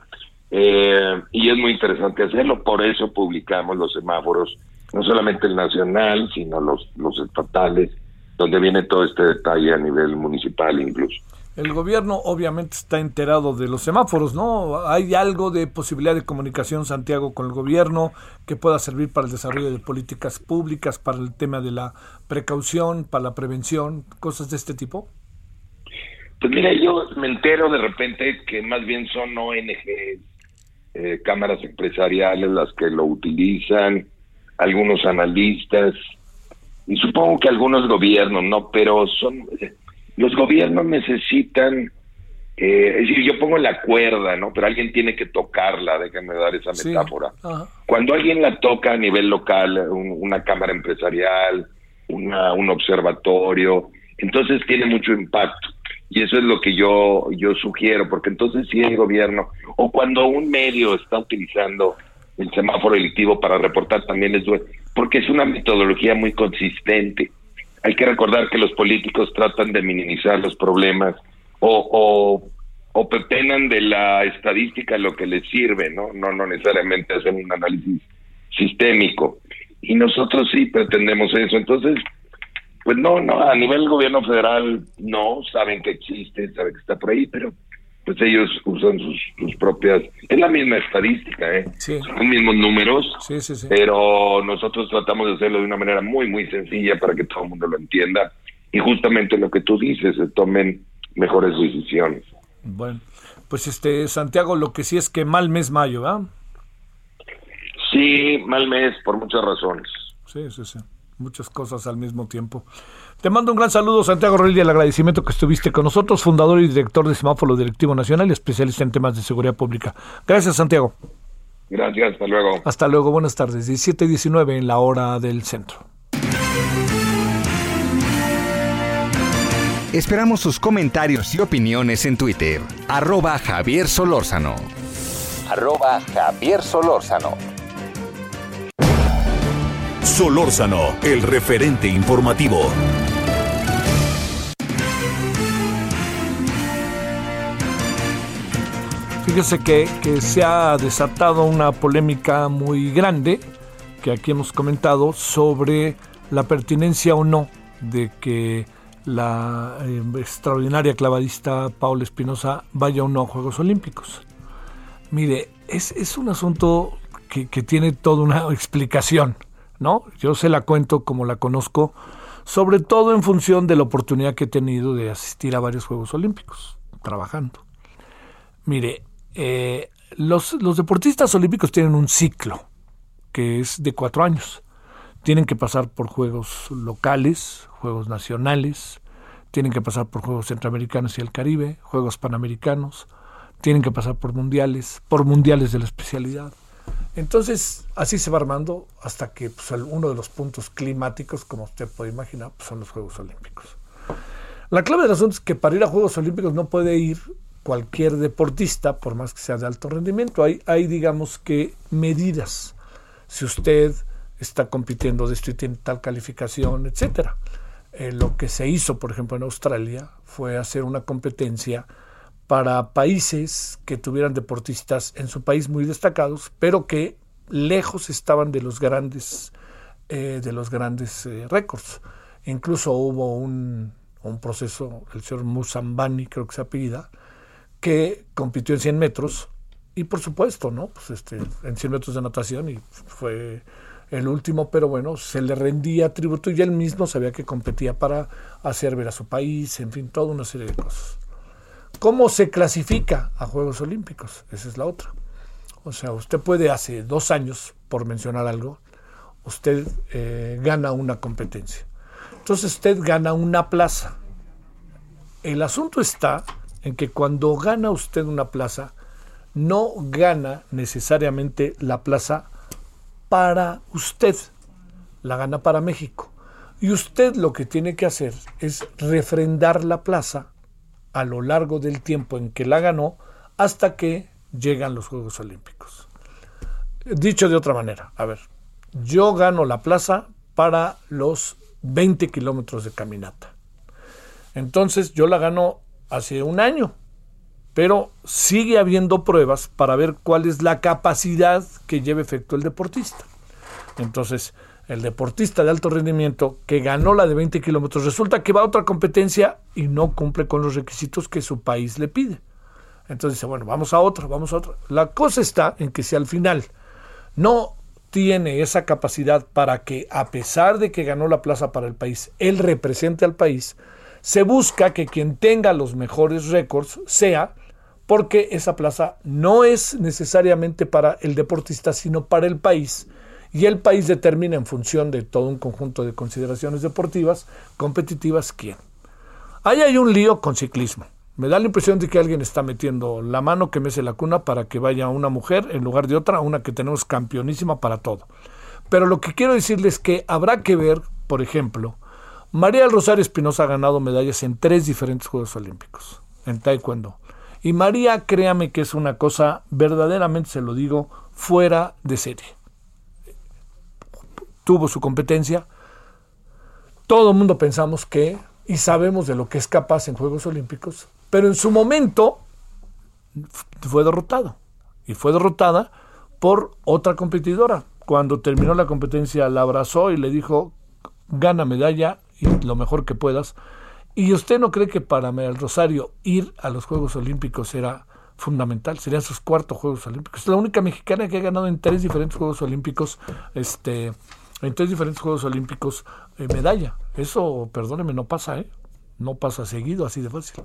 Eh, y es muy interesante hacerlo, por eso publicamos los semáforos, no solamente el nacional, sino los, los estatales, donde viene todo este detalle a nivel municipal incluso. El gobierno obviamente está enterado de los semáforos, ¿no? ¿Hay algo de posibilidad de comunicación, Santiago, con el gobierno que pueda servir para el desarrollo de políticas públicas, para el tema de la precaución, para la prevención, cosas de este tipo? Pues mira, yo me entero de repente que más bien son ONG, eh, cámaras empresariales las que lo utilizan, algunos analistas, y supongo que algunos gobiernos, ¿no? Pero son los gobiernos necesitan, eh, es decir, yo pongo la cuerda, ¿no? Pero alguien tiene que tocarla, déjame dar esa metáfora. Cuando alguien la toca a nivel local, una cámara empresarial, una, un observatorio, entonces tiene mucho impacto. Y eso es lo que yo, yo sugiero, porque entonces si el gobierno, o cuando un medio está utilizando el semáforo delictivo para reportar también es porque es una metodología muy consistente hay que recordar que los políticos tratan de minimizar los problemas o, o, de la estadística lo que les sirve, ¿no? No, no necesariamente hacen un análisis sistémico. Y nosotros sí pretendemos eso. Entonces, pues no, no, a nivel gobierno federal no, saben que existe, saben que está por ahí, pero pues ellos usan sus, propias, es la misma estadística, ¿eh? son los mismos números, pero nosotros tratamos de hacerlo de una manera muy, muy sencilla para que todo el mundo lo entienda y justamente lo que tú dices, se tomen mejores decisiones. Bueno, pues este Santiago, lo que sí es que mal mes mayo, ¿ah? Sí, mal mes, por muchas razones. Sí, sí, sí. Muchas cosas al mismo tiempo. Te mando un gran saludo, Santiago Roel, y el agradecimiento que estuviste con nosotros, fundador y director de Semáforo Directivo Nacional y especialista en temas de seguridad pública. Gracias, Santiago. Gracias, hasta luego. Hasta luego, buenas tardes. 17 y 19 en la hora del centro. Esperamos sus comentarios y opiniones en Twitter. Arroba Javier Solórzano. Arroba Javier Solórzano. Solórzano, el referente informativo. Fíjese que, que se ha desatado una polémica muy grande que aquí hemos comentado sobre la pertinencia o no de que la eh, extraordinaria clavadista Paula Espinosa vaya o no a Juegos Olímpicos. Mire, es, es un asunto que, que, tiene toda una explicación, ¿no? Yo se la cuento como la conozco, sobre todo en función de la oportunidad que he tenido de asistir a varios Juegos Olímpicos, trabajando. Mire, eh, los, deportistas olímpicos tienen un ciclo que es de cuatro años. Tienen que pasar por juegos locales, juegos nacionales, tienen que pasar por juegos centroamericanos y el Caribe, juegos panamericanos, tienen que pasar por mundiales, por mundiales de la especialidad. Entonces, así se va armando hasta que pues, uno de los puntos climáticos, como usted puede imaginar, pues, son los Juegos Olímpicos. La clave del asunto es que para ir a Juegos Olímpicos no puede ir cualquier deportista, por más que sea de alto rendimiento. Hay, hay digamos que, medidas. Si usted está compitiendo de esto y tiene tal calificación, etcétera. Eh, lo que se hizo, por ejemplo, en Australia fue hacer una competencia para países que tuvieran deportistas en su país muy destacados, pero que lejos estaban de los grandes, eh, de los grandes eh, récords. Incluso hubo un, un, proceso, el señor Musambani, creo que se apellida, que compitió en 100 metros y por supuesto, ¿no? Pues este, en 100 metros de natación y fue el último, pero bueno, se le rendía tributo y él mismo sabía que competía para hacer ver a su país, en fin, toda una serie de cosas. ¿Cómo se clasifica a Juegos Olímpicos? Esa es la otra. O sea, usted puede hace dos años, por mencionar algo, usted eh, gana una competencia. Entonces usted gana una plaza. El asunto está en que cuando gana usted una plaza, no gana necesariamente la plaza para usted, la gana para México. Y usted lo que tiene que hacer es refrendar la plaza a lo largo del tiempo en que la ganó hasta que llegan los Juegos Olímpicos. Dicho de otra manera, a ver, yo gano la plaza para los 20 kilómetros de caminata. Entonces yo la gano hace un año, pero sigue habiendo pruebas para ver cuál es la capacidad que lleva efecto el deportista. Entonces, el deportista de alto rendimiento que ganó la de 20 kilómetros resulta que va a otra competencia y no cumple con los requisitos que su país le pide. Entonces dice, bueno, vamos a otra, vamos a otra. La cosa está en que si al final no tiene esa capacidad para que, a pesar de que ganó la plaza para el país, él represente al país, se busca que quien tenga los mejores récords sea porque esa plaza no es necesariamente para el deportista, sino para el país. Y el país determina en función de todo un conjunto de consideraciones deportivas, competitivas, quién. Ahí hay un lío con ciclismo. Me da la impresión de que alguien está metiendo la mano que mece la cuna para que vaya una mujer en lugar de otra, una que tenemos campeonísima para todo. Pero lo que quiero decirles es que habrá que ver, por ejemplo, María del Rosario Espinosa ha ganado medallas en tres diferentes Juegos Olímpicos, en Taekwondo. Y María, créame que es una cosa, verdaderamente se lo digo, fuera de serie. Tuvo su competencia. Todo el mundo pensamos que, y sabemos de lo que es capaz en Juegos Olímpicos, pero en su momento fue derrotado. Y fue derrotada por otra competidora. Cuando terminó la competencia la abrazó y le dijo, gana medalla y lo mejor que puedas. ¿Y usted no cree que para el Rosario ir a los Juegos Olímpicos era fundamental? Serían sus cuartos Juegos Olímpicos. Es la única mexicana que ha ganado en tres diferentes Juegos Olímpicos, este, en tres diferentes Juegos Olímpicos eh, medalla. Eso, perdóneme, no pasa, ¿eh? No pasa seguido, así de fácil.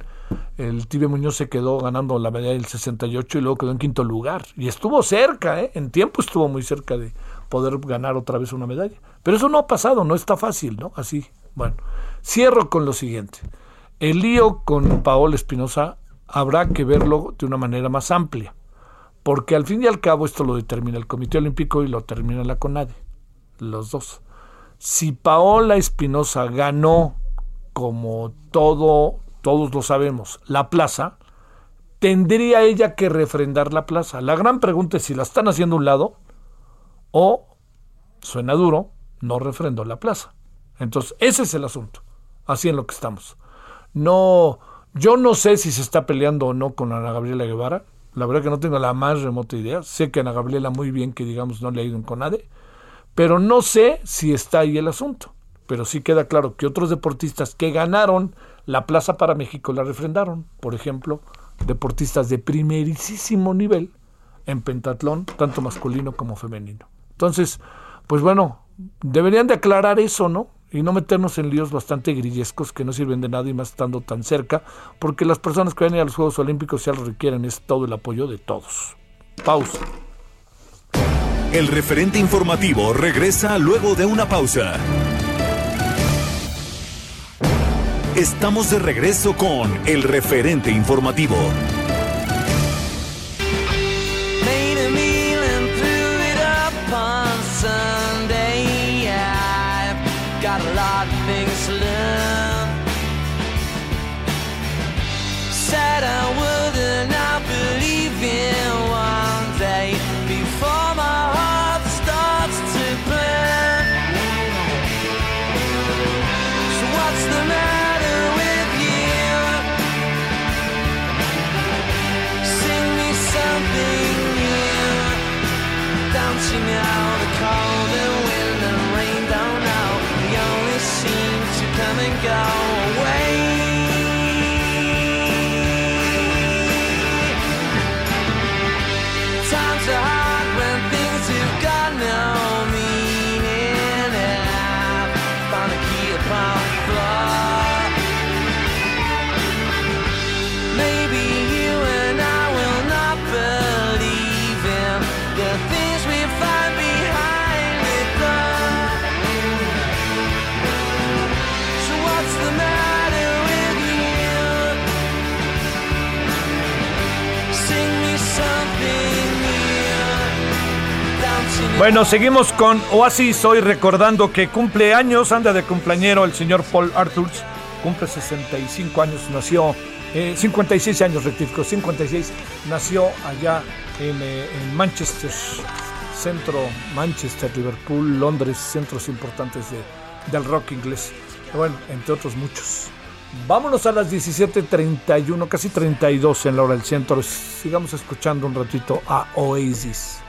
El Tibio Muñoz se quedó ganando la medalla del 68 y luego quedó en quinto lugar. Y estuvo cerca, ¿eh? en tiempo estuvo muy cerca de poder ganar otra vez una medalla. Pero eso no ha pasado, no está fácil, ¿no? Así. Bueno, cierro con lo siguiente. El lío con Paola Espinosa habrá que verlo de una manera más amplia, porque al fin y al cabo esto lo determina el Comité Olímpico y lo termina la CONADE, los dos. Si Paola Espinosa ganó, como todo, todos lo sabemos, la plaza, tendría ella que refrendar la plaza. La gran pregunta es si la están haciendo a un lado o, suena duro, no refrendó la plaza. Entonces, ese es el asunto. Así en lo que estamos. No, yo no sé si se está peleando o no con Ana Gabriela Guevara. La verdad que no tengo la más remota idea. Sé que Ana Gabriela muy bien que digamos no le ha ido en CONADE, pero no sé si está ahí el asunto. Pero sí queda claro que otros deportistas que ganaron la plaza para México la refrendaron. Por ejemplo, deportistas de primerísimo nivel en pentatlón, tanto masculino como femenino. Entonces, pues bueno, deberían de aclarar eso, ¿no? Y no meternos en líos bastante grillescos que no sirven de nada y más estando tan cerca, porque las personas que van a, a los Juegos Olímpicos ya lo requieren, es todo el apoyo de todos. Pausa. El referente informativo regresa luego de una pausa. Estamos de regreso con el referente informativo. Bueno, seguimos con Oasis hoy recordando que cumple años, anda de cumpleañero el señor Paul Arthurs, cumple 65 años, nació, 56 eh, años rectifico, 56, nació allá eh, en, Manchester, centro Manchester, Liverpool, Londres, centros importantes de, del rock inglés, bueno, entre otros muchos. Vámonos a las 17.31, casi 32 en la hora del centro, sigamos escuchando un ratito a Oasis.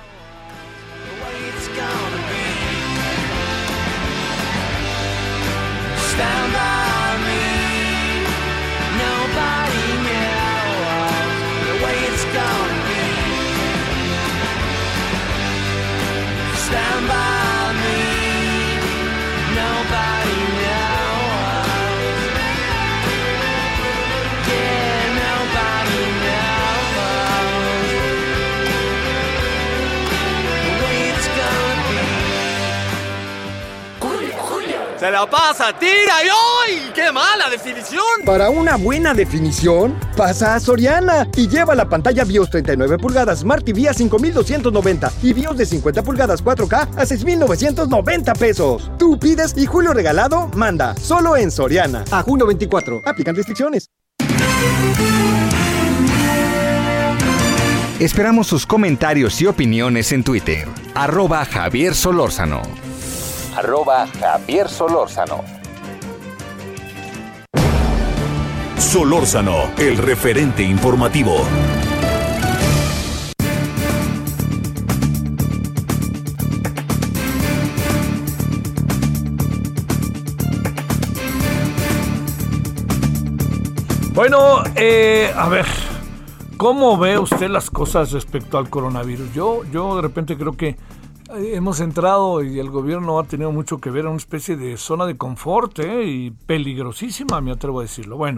Se la pasa, tira y hoy. ¡Qué mala definición! Para una buena definición, pasa a Soriana y lleva la pantalla BIOS 39 pulgadas Smart TV a 5290 y BIOS de 50 pulgadas 4K a 6990 pesos. Tú pides y Julio Regalado manda. Solo en Soriana. A junio 24. Aplican restricciones. Esperamos sus comentarios y opiniones en Twitter. Arroba Javier Solórzano arroba Javier Solórzano. Solórzano, el referente informativo. Bueno, eh, a ver, ¿cómo ve usted las cosas respecto al coronavirus? Yo, yo de repente creo que Hemos entrado y el gobierno ha tenido mucho que ver en una especie de zona de confort ¿eh? y peligrosísima, me atrevo a decirlo. Bueno,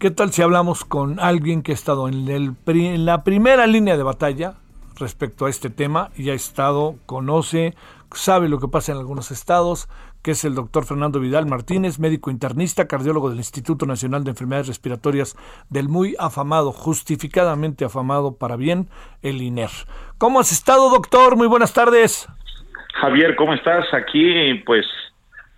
¿qué tal si hablamos con alguien que ha estado en, el en la primera línea de batalla respecto a este tema y ha estado, conoce, sabe lo que pasa en algunos estados, que es el doctor Fernando Vidal Martínez, médico internista, cardiólogo del Instituto Nacional de Enfermedades Respiratorias del muy afamado, justificadamente afamado para bien, el INER. ¿Cómo has estado, doctor? Muy buenas tardes. Javier, ¿cómo estás? Aquí, pues,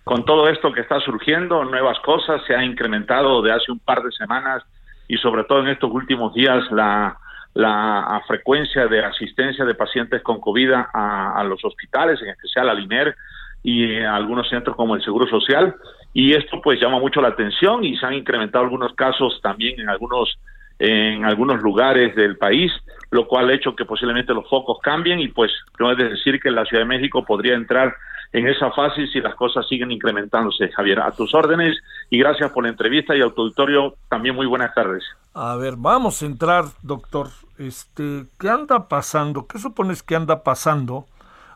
con todo esto que está surgiendo, nuevas cosas, se ha incrementado de hace un par de semanas y sobre todo en estos últimos días la, la frecuencia de asistencia de pacientes con COVID a, a los hospitales, en especial al INER y a algunos centros como el Seguro Social. Y esto pues llama mucho la atención y se han incrementado algunos casos también en algunos en algunos lugares del país, lo cual ha hecho que posiblemente los focos cambien y pues no es de decir que la Ciudad de México podría entrar en esa fase si las cosas siguen incrementándose. Javier, a tus órdenes y gracias por la entrevista y a auditorio también muy buenas tardes. A ver, vamos a entrar, doctor. Este, ¿qué anda pasando? ¿Qué supones que anda pasando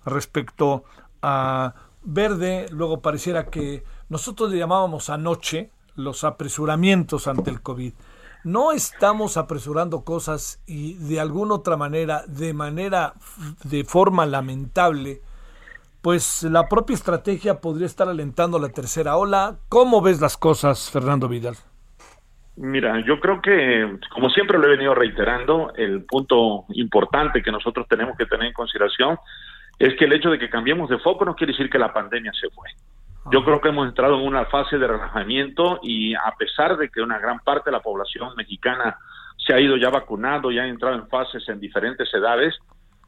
respecto a Verde? Luego pareciera que nosotros le llamábamos anoche los apresuramientos ante el COVID. No estamos apresurando cosas y de alguna otra manera, de manera, de forma lamentable, pues la propia estrategia podría estar alentando la tercera ola. ¿Cómo ves las cosas, Fernando Vidal? Mira, yo creo que, como siempre lo he venido reiterando, el punto importante que nosotros tenemos que tener en consideración es que el hecho de que cambiemos de foco no quiere decir que la pandemia se fue. Yo creo que hemos entrado en una fase de relajamiento y a pesar de que una gran parte de la población mexicana se ha ido ya vacunado, ya ha entrado en fases en diferentes edades,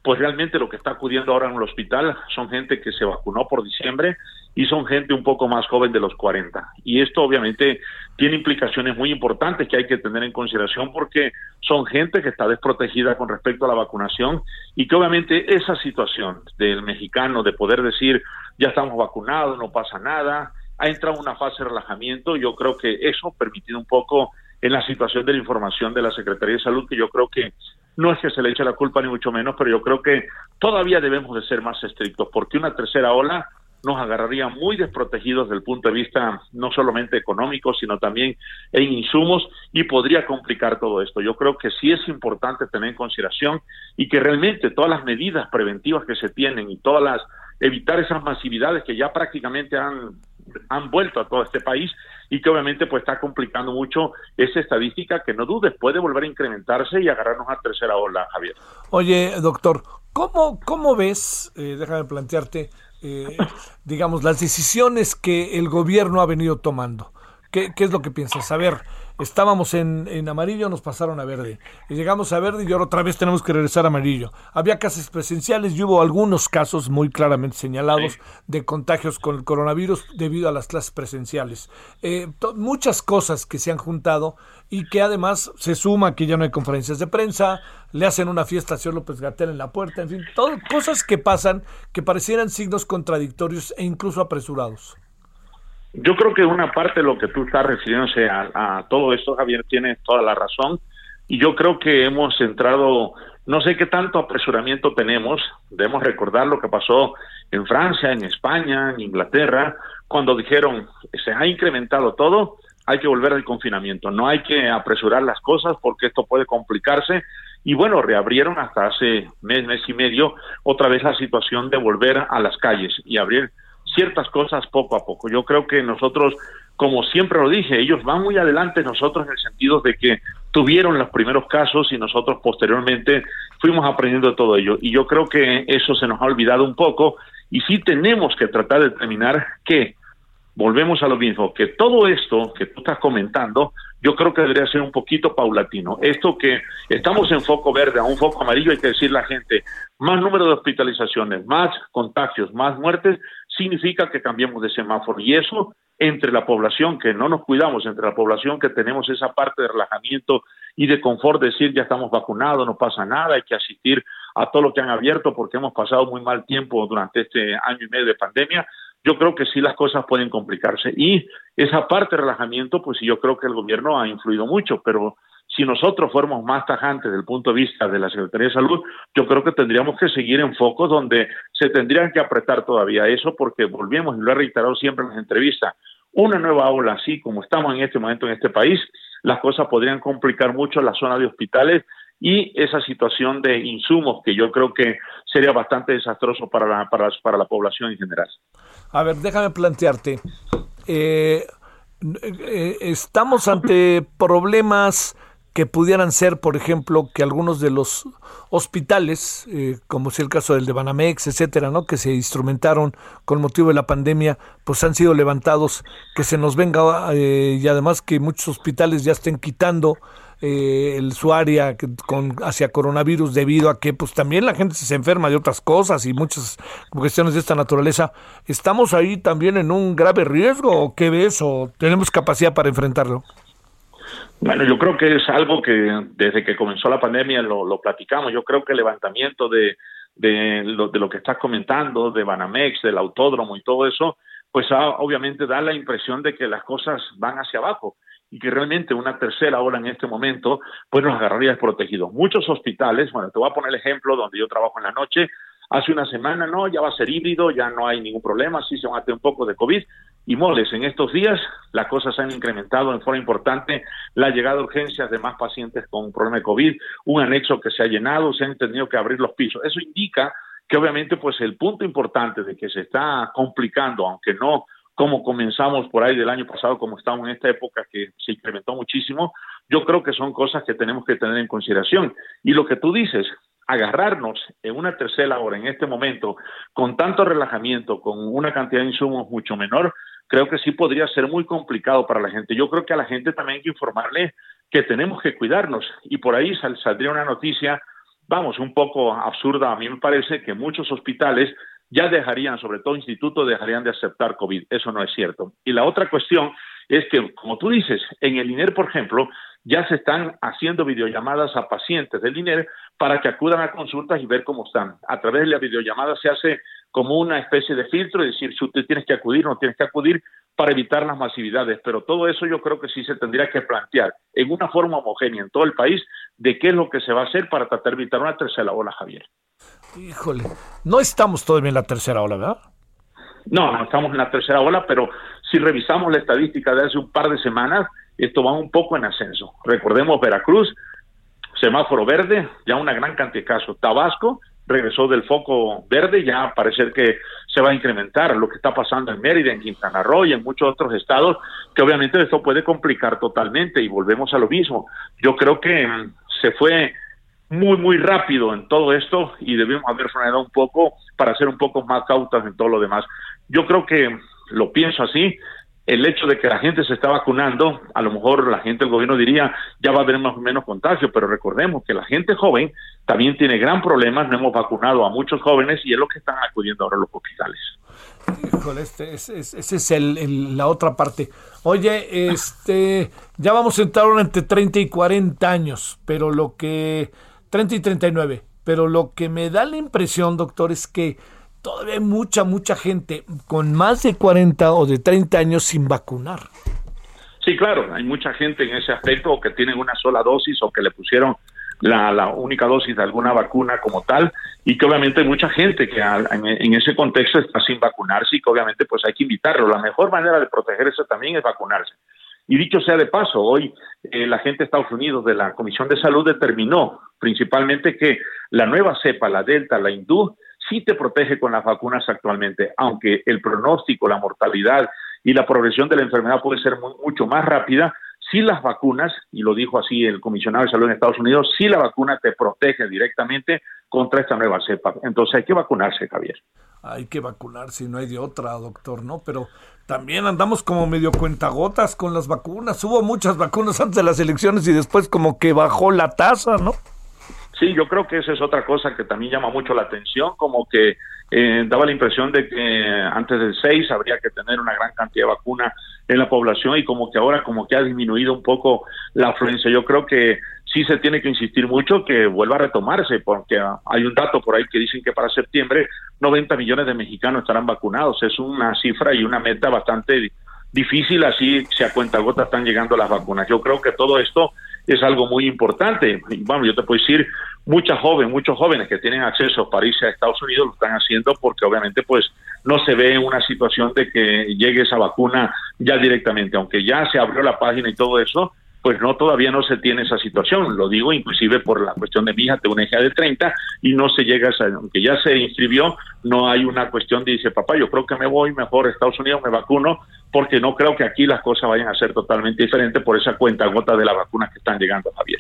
pues realmente lo que está acudiendo ahora en el hospital son gente que se vacunó por diciembre y son gente un poco más joven de los 40. Y esto obviamente tiene implicaciones muy importantes que hay que tener en consideración porque son gente que está desprotegida con respecto a la vacunación y que obviamente esa situación del mexicano de poder decir ya estamos vacunados, no pasa nada, ha entrado en una fase de relajamiento, yo creo que eso permitido un poco en la situación de la información de la Secretaría de Salud, que yo creo que no es que se le eche la culpa ni mucho menos, pero yo creo que todavía debemos de ser más estrictos, porque una tercera ola nos agarraría muy desprotegidos desde el punto de vista no solamente económico, sino también en insumos y podría complicar todo esto. Yo creo que sí es importante tener en consideración y que realmente todas las medidas preventivas que se tienen y todas las evitar esas masividades que ya prácticamente han han vuelto a todo este país y que obviamente pues está complicando mucho esa estadística que no dudes puede volver a incrementarse y agarrarnos a tercera ola, Javier. Oye, doctor, ¿cómo, cómo ves, eh, déjame plantearte, eh, digamos, las decisiones que el gobierno ha venido tomando? ¿Qué, qué es lo que piensas? A ver, estábamos en, en, amarillo, nos pasaron a verde. Y llegamos a verde y ahora otra vez tenemos que regresar a amarillo. Había casos presenciales y hubo algunos casos muy claramente señalados sí. de contagios con el coronavirus debido a las clases presenciales. Eh, muchas cosas que se han juntado y que además se suma que ya no hay conferencias de prensa, le hacen una fiesta a señor López Gatel en la puerta, en fin, todo, cosas que pasan que parecieran signos contradictorios e incluso apresurados. Yo creo que una parte de lo que tú estás refiriéndose a, todo esto, Javier, tiene toda la razón. Y yo creo que hemos entrado, no sé qué tanto apresuramiento tenemos. Debemos recordar lo que pasó en Francia, en España, en Inglaterra, cuando dijeron se ha incrementado todo, hay que volver al confinamiento. No hay que apresurar las cosas porque esto puede complicarse. Y bueno, reabrieron hasta hace mes, mes y medio otra vez la situación de volver a las calles y abrir ciertas cosas poco a poco. Yo creo que nosotros, como siempre lo dije, ellos van muy adelante nosotros en el sentido de que tuvieron los primeros casos y nosotros posteriormente fuimos aprendiendo todo ello. Y yo creo que eso se nos ha olvidado un poco y sí tenemos que tratar de determinar que volvemos a lo mismo, que todo esto que tú estás comentando, yo creo que debería ser un poquito paulatino. Esto que estamos en foco verde a un foco amarillo, hay que decir la gente, más número de hospitalizaciones, más contagios, más muertes, significa que cambiemos de semáforo. Y eso entre la población que no nos cuidamos, entre la población que tenemos esa parte de relajamiento y de confort, decir ya estamos vacunados, no pasa nada, hay que asistir a todo lo que han abierto porque hemos pasado muy mal tiempo durante este año y medio de pandemia, yo creo que sí las cosas pueden complicarse. Y esa parte de relajamiento, pues yo creo que el gobierno ha influido mucho, pero si nosotros fuéramos más tajantes desde el punto de vista de la Secretaría de Salud, yo creo que tendríamos que seguir en focos donde se tendrían que apretar todavía eso, porque volvemos, y lo he reiterado siempre en las entrevistas, una nueva ola así como estamos en este momento en este país, las cosas podrían complicar mucho la zona de hospitales y esa situación de insumos que yo creo que sería bastante desastroso para la, para, para la población en general. A ver, déjame plantearte. Eh, eh, estamos ante problemas que pudieran ser, por ejemplo, que algunos de los hospitales, eh, como es el caso del de Banamex, etcétera, ¿no? que se instrumentaron con motivo de la pandemia, pues han sido levantados, que se nos venga eh, y además que muchos hospitales ya estén quitando eh, el, su área con, hacia coronavirus debido a que pues también la gente se enferma de otras cosas y muchas cuestiones de esta naturaleza. ¿Estamos ahí también en un grave riesgo o qué ves o tenemos capacidad para enfrentarlo? Bueno, yo creo que es algo que desde que comenzó la pandemia lo, platicamos. Yo creo que el levantamiento de, de, lo, de lo que estás comentando, de Banamex, del autódromo y todo eso, pues obviamente da la impresión de que las cosas van hacia abajo y que realmente una tercera ola en este momento pues nos agarraría desprotegidos. Muchos hospitales, bueno, te voy a poner el ejemplo donde yo trabajo en la noche, hace una semana no, ya va a ser híbrido, ya no hay ningún problema, sí se va a tener un poco de COVID, y moles. En estos días las cosas han incrementado en forma importante la llegada de urgencias de más pacientes con un problema de COVID, un anexo que se ha llenado, se han tenido que abrir los pisos. Eso indica que obviamente pues el punto importante de que se está complicando, aunque no como comenzamos por ahí del año pasado, como estamos en esta época que se incrementó muchísimo, yo creo que son cosas que tenemos que tener en consideración. Y lo que tú dices, agarrarnos en una tercera hora en este momento, con tanto relajamiento, con una cantidad de insumos mucho menor, creo que sí podría ser muy complicado para la gente. Yo creo que a la gente también hay que informarle que tenemos que cuidarnos y por ahí saldría una noticia, vamos, un poco absurda, a mí me parece que muchos hospitales ya dejarían, sobre todo institutos, dejarían de aceptar COVID. Eso no es cierto. Y la otra cuestión es que, como tú dices, en el INER, por ejemplo, ya se están haciendo videollamadas a pacientes del INER para que acudan a consultas y ver cómo están. A través de la videollamada se hace como una especie de filtro, es decir, si usted tiene que acudir o no tienes que acudir para evitar las masividades, pero todo eso yo creo que sí se tendría que plantear en una forma homogénea en todo el país de qué es lo que se va a hacer para tratar de evitar una tercera ola, Javier. Híjole, no estamos todavía en la tercera ola, ¿verdad? No, no estamos en la tercera ola, pero si revisamos la estadística de hace un par de semanas, esto va un poco en ascenso. Recordemos Veracruz, semáforo verde, ya una gran cantidad de casos. Tabasco, regresó del foco verde, ya parece que se va a incrementar lo que está pasando en Mérida, en Quintana Roo y en muchos otros estados, que obviamente esto puede complicar totalmente y volvemos a lo mismo. Yo creo que mm, se fue muy, muy rápido en todo esto y debemos haber frenado un poco para ser un poco más cautas en todo lo demás. Yo creo que lo pienso así, el hecho de que la gente se está vacunando, a lo mejor la gente del gobierno diría ya va a haber más o menos contagio, pero recordemos que la gente joven también tiene gran problema, no hemos vacunado a muchos jóvenes y es lo que están acudiendo ahora a los hospitales. Híjole, este, ese, es el, la otra parte. Oye, este, ya vamos a entrar entre 30 y 40 años, pero lo que, 30 y 39, pero lo que me da la impresión, doctor, es que todavía hay mucha, mucha gente con más de 40 o de 30 años sin vacunar. Sí, claro, hay mucha gente en ese aspecto que tienen una sola dosis o que le pusieron la, única dosis de alguna vacuna como tal y que obviamente hay mucha gente que en, ese contexto está sin vacunarse y que obviamente pues hay que invitarlo. La mejor manera de protegerse también es vacunarse. Y dicho sea de paso, hoy eh, la gente de Estados Unidos de la Comisión de Salud determinó principalmente que la nueva cepa, la Delta, la hindú, sí te protege con las vacunas actualmente, aunque el pronóstico, la mortalidad y la progresión de la enfermedad puede ser mucho más rápida, si las vacunas, y lo dijo así el comisionado de salud en Estados Unidos, si la vacuna te protege directamente contra esta nueva cepa. Entonces hay que vacunarse, Javier. Hay que vacunarse, no hay de otra, doctor, ¿no? Pero también andamos como medio cuentagotas con las vacunas. Hubo muchas vacunas antes de las elecciones y después como que bajó la tasa, ¿no? Sí, yo creo que esa es otra cosa que también llama mucho la atención, como que eh, daba la impresión de que antes del 6 habría que tener una gran cantidad de vacuna en la población y como que ahora como que ha disminuido un poco la afluencia. Yo creo que sí se tiene que insistir mucho que vuelva a retomarse, porque hay un dato por ahí que dicen que para septiembre 90 millones de mexicanos estarán vacunados. Es una cifra y una meta bastante difícil, así se a cuenta gota están llegando las vacunas. Yo creo que todo esto es algo muy importante. Y, bueno, yo te puedo decir, muchas jóvenes, muchos jóvenes que tienen acceso para irse a Estados Unidos lo están haciendo porque obviamente pues no se ve una situación de que llegue esa vacuna ya directamente, aunque ya se abrió la página y todo eso, pues no todavía no se tiene esa situación. Lo digo inclusive por la cuestión de mi hija, tengo una hija de 30 y no se llega a aunque ya se inscribió, no hay una cuestión de dice, papá, yo creo que me voy mejor a Estados Unidos, me vacuno, porque no creo que aquí las cosas vayan a ser totalmente diferentes por esa cuenta gota de la vacuna que están llegando, Javier.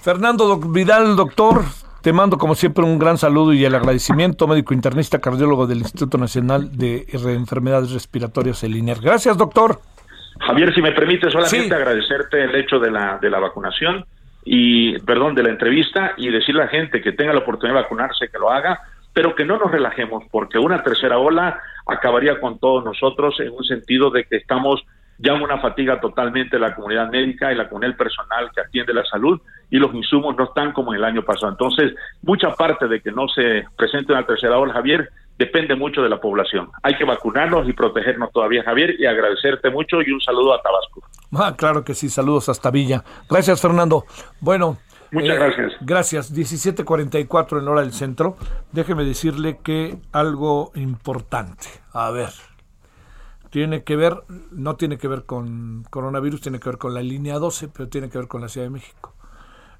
Fernando Vidal, doctor, te mando como siempre un gran saludo y el agradecimiento, médico internista, cardiólogo del Instituto Nacional de Enfermedades Respiratorias, el INER. Gracias, doctor. Javier, si me permite solamente agradecerte el hecho de la, de la vacunación y, perdón, de la entrevista y decirle a la gente que tenga la oportunidad de vacunarse, que lo haga, pero que no nos relajemos, porque una tercera ola acabaría con todos nosotros en un sentido de que estamos ya en una fatiga totalmente de la comunidad médica y la comunidad personal que atiende la salud y los insumos no están como en el año pasado. Entonces, mucha parte de que no se presente una tercera ola, Javier, depende mucho de la población. Hay que vacunarnos y protegernos todavía, Javier, y agradecerte mucho y un saludo a Tabasco. Ah, claro que sí, saludos hasta Villa. Gracias, Fernando. Bueno. Muchas eh, gracias. Gracias. 17:44 en hora del centro. Déjeme decirle que algo importante. A ver. Tiene que ver, no tiene que ver con coronavirus, tiene que ver con la línea 12, pero tiene que ver con la Ciudad de México.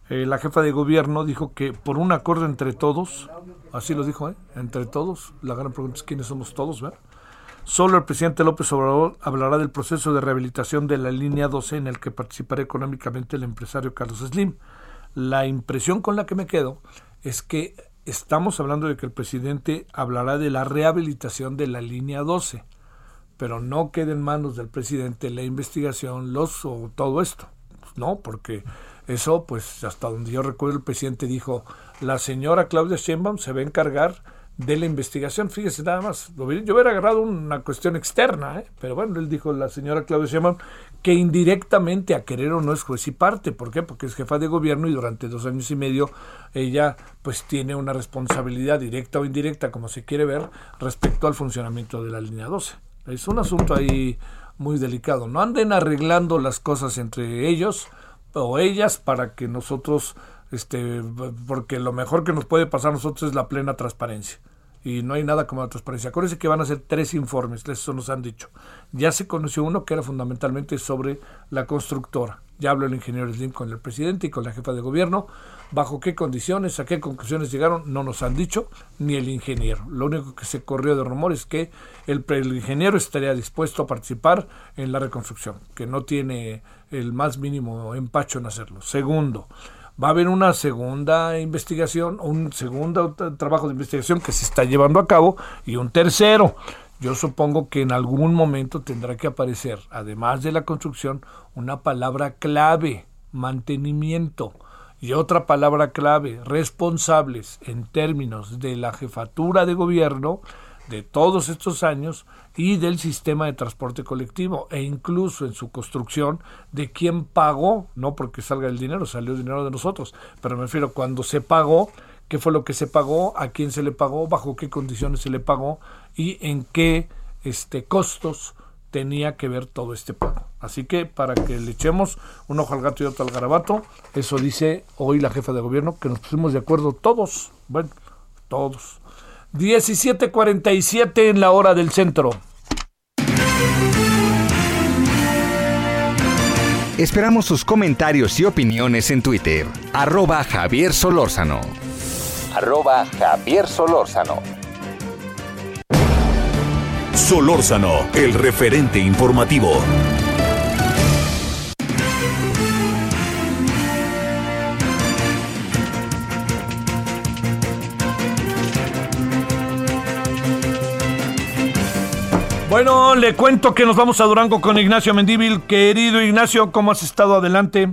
Eh, la jefa de gobierno dijo que por un acuerdo entre todos, así lo dijo, ¿eh? entre todos, la gran pregunta es quiénes somos todos, ¿ver? Solo el presidente López Obrador hablará del proceso de rehabilitación de la línea 12 en el que participará económicamente el empresario Carlos Slim. La impresión con la que me quedo es que estamos hablando de que el presidente hablará de la rehabilitación de la línea 12, pero no quede en manos del presidente la investigación, los o todo esto, no, porque eso, pues hasta donde yo recuerdo, el presidente dijo, la señora Claudia Sheinbaum se va a encargar de la investigación. Fíjese nada más, yo hubiera agarrado una cuestión externa, ¿eh? pero bueno, él dijo la señora Claudia Sheinbaum que indirectamente a querer o no es juez y parte. ¿Por qué? Porque es jefa de gobierno y durante dos años y medio ella pues tiene una responsabilidad directa o indirecta, como se quiere ver, respecto al funcionamiento de la línea 12. Es un asunto ahí muy delicado. No anden arreglando las cosas entre ellos o ellas para que nosotros, este, porque lo mejor que nos puede pasar a nosotros es la plena transparencia. Y no hay nada como la transparencia. Acuérdense que van a ser tres informes, eso nos han dicho. Ya se conoció uno que era fundamentalmente sobre la constructora. Ya habló el ingeniero Slim con el presidente y con la jefa de gobierno. ¿Bajo qué condiciones, a qué conclusiones llegaron? No nos han dicho, ni el ingeniero. Lo único que se corrió de rumor es que el, el ingeniero estaría dispuesto a participar en la reconstrucción, que no tiene el más mínimo empacho en hacerlo. Segundo, va a haber una segunda investigación, un segundo trabajo de investigación que se está llevando a cabo y un tercero. Yo supongo que en algún momento tendrá que aparecer, además de la construcción, una palabra clave, mantenimiento, y otra palabra clave, responsables en términos de la jefatura de gobierno de todos estos años y del sistema de transporte colectivo e incluso en su construcción de quién pagó, no porque salga el dinero, salió el dinero de nosotros, pero me refiero cuando se pagó, qué fue lo que se pagó, a quién se le pagó, bajo qué condiciones se le pagó y en qué este costos tenía que ver todo este pago. Así que para que le echemos un ojo al gato y otro al garabato, eso dice hoy la jefa de gobierno, que nos pusimos de acuerdo todos, bueno, todos 17:47 en la hora del centro. Esperamos sus comentarios y opiniones en Twitter. Arroba Javier Solórzano. Arroba Javier Solórzano. Solórzano, el referente informativo. Bueno, le cuento que nos vamos a Durango con Ignacio Mendíbil. Querido Ignacio, ¿cómo has estado adelante?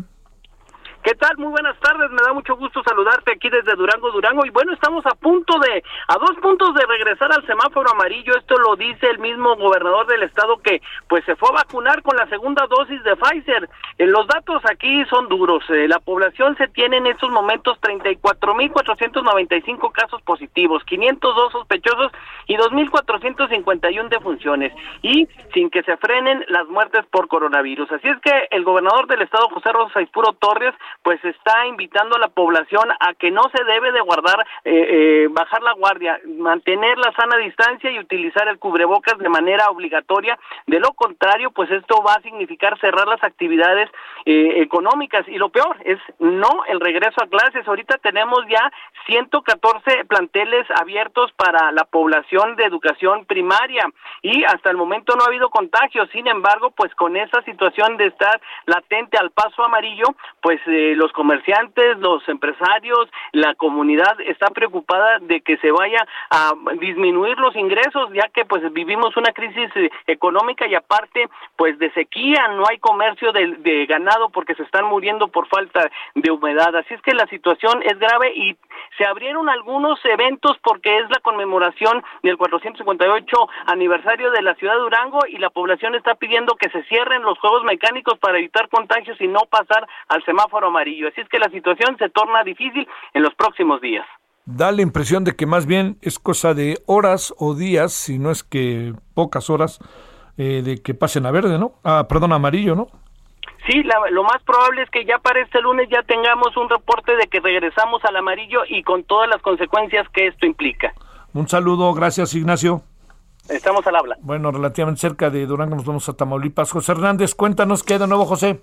¿Qué tal? Muy buenas tardes, me da mucho gusto saludarte aquí desde Durango, Durango. Y bueno, estamos a punto de, a dos puntos de regresar al semáforo amarillo. Esto lo dice el mismo gobernador del estado que pues se fue a vacunar con la segunda dosis de Pfizer. Eh, los datos aquí son duros. Eh, la población se tiene en estos momentos 34.495 casos positivos, 502 sospechosos y 2.451 defunciones. Y sin que se frenen las muertes por coronavirus. Así es que el gobernador del estado, José Rosa Ispuro Torres, pues está invitando a la población a que no se debe de guardar, eh, eh, bajar la guardia, mantener la sana distancia y utilizar el cubrebocas de manera obligatoria. De lo contrario, pues esto va a significar cerrar las actividades eh, económicas y lo peor es no el regreso a clases. Ahorita tenemos ya 114 planteles abiertos para la población de educación primaria y hasta el momento no ha habido contagios. Sin embargo, pues con esa situación de estar latente al paso amarillo, pues eh, los comerciantes, los empresarios, la comunidad está preocupada de que se vaya a disminuir los ingresos, ya que pues vivimos una crisis eh, económica y aparte pues de sequía, no hay comercio de ganado porque se están muriendo por falta de humedad. Así es que la situación es grave y se abrieron algunos eventos porque es la conmemoración del 458 aniversario de la ciudad de Durango y la población está pidiendo que se cierren los juegos mecánicos para evitar contagios y no pasar al semáforo amarillo. Así es que la situación se torna difícil en los próximos días. Da la impresión de que más bien es cosa de horas o días, si no es que pocas horas, eh, de que pasen a verde, ¿no? Ah, perdón, amarillo, ¿no? Sí, lo más probable es que ya para este lunes ya tengamos un reporte de que regresamos al amarillo y con todas las consecuencias que esto implica. Un saludo, gracias Ignacio. Estamos al habla. Bueno, relativamente cerca de Durango nos vamos a Tamaulipas. José Hernández, cuéntanos qué hay de nuevo, José.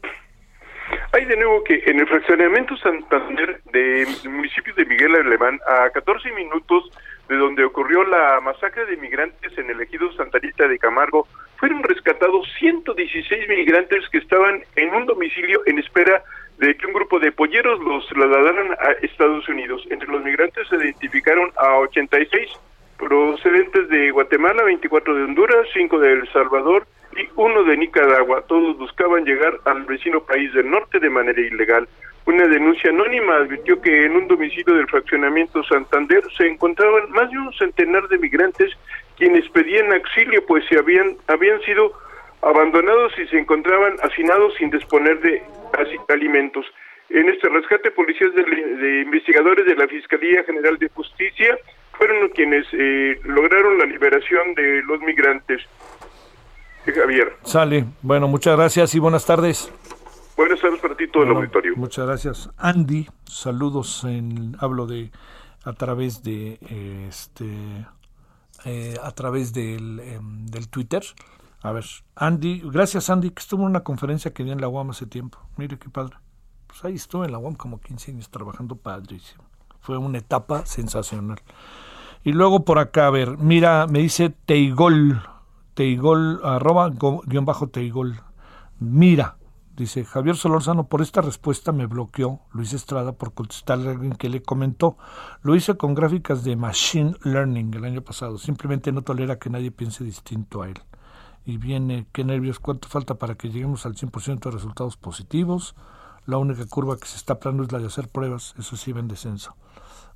Hay de nuevo que en el fraccionamiento Santander del municipio de Miguel Alemán, a 14 minutos de donde ocurrió la masacre de migrantes en el ejido Santarita de Camargo, fueron rescatados 116 migrantes que estaban en un domicilio en espera de que un grupo de polleros los trasladaran a Estados Unidos. Entre los migrantes se identificaron a 86 procedentes de Guatemala, 24 de Honduras, 5 de El Salvador y uno de Nicaragua. Todos buscaban llegar al vecino país del norte de manera ilegal. Una denuncia anónima advirtió que en un domicilio del fraccionamiento Santander se encontraban más de un centenar de migrantes quienes pedían auxilio pues se habían habían sido abandonados y se encontraban hacinados sin disponer de alimentos. En este rescate, policías de, investigadores de la Fiscalía General de Justicia fueron quienes eh, lograron la liberación de los migrantes. Javier. Sale. Bueno, muchas gracias y buenas tardes. Buenas tardes para ti, todo el auditorio. Muchas gracias. Andy, saludos. En, hablo de a través de este eh, a través del, em, del Twitter. A ver, Andy, gracias Andy, que estuvo en una conferencia que di en la UAM hace tiempo. Mire qué padre. Pues ahí estuve en la UAM como 15 años trabajando padrísimo. Fue una etapa sensacional. Y luego por acá, a ver, mira, me dice Teigol, Teigol, arroba, guion bajo Teigol. Mira, dice Javier Solórzano, por esta respuesta me bloqueó Luis Estrada por contestarle a alguien que le comentó. Lo hice con gráficas de Machine Learning el año pasado. Simplemente no tolera que nadie piense distinto a él. Y viene, qué nervios, cuánto falta para que lleguemos al 100% de resultados positivos. La única curva que se está planeando es la de hacer pruebas, eso sí va en descenso.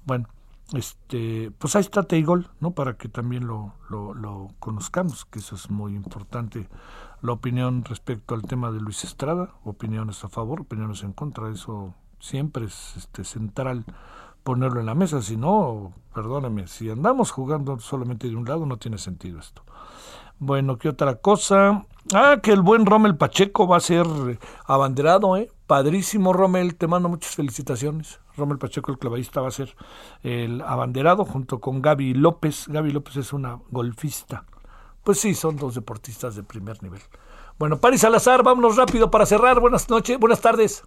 Bueno, este, pues ahí está Teigol, ¿no? Para que también lo, lo, conozcamos, que eso es muy importante. La opinión respecto al tema de Luis Estrada, opiniones a favor, opiniones en contra, eso siempre es este, central ponerlo en la mesa, si no, perdóneme, si andamos jugando solamente de un lado no tiene sentido esto. Bueno, ¿qué otra cosa? Ah, que el buen Rommel Pacheco va a ser abanderado, ¿eh? Padrísimo, Rommel, te mando muchas felicitaciones. Rommel Pacheco, el clavadista, va a ser el abanderado junto con Gaby López. Gaby López es una golfista. Pues sí, son dos deportistas de primer nivel. Bueno, Paris Salazar, vámonos rápido para cerrar. Buenas noches, buenas tardes.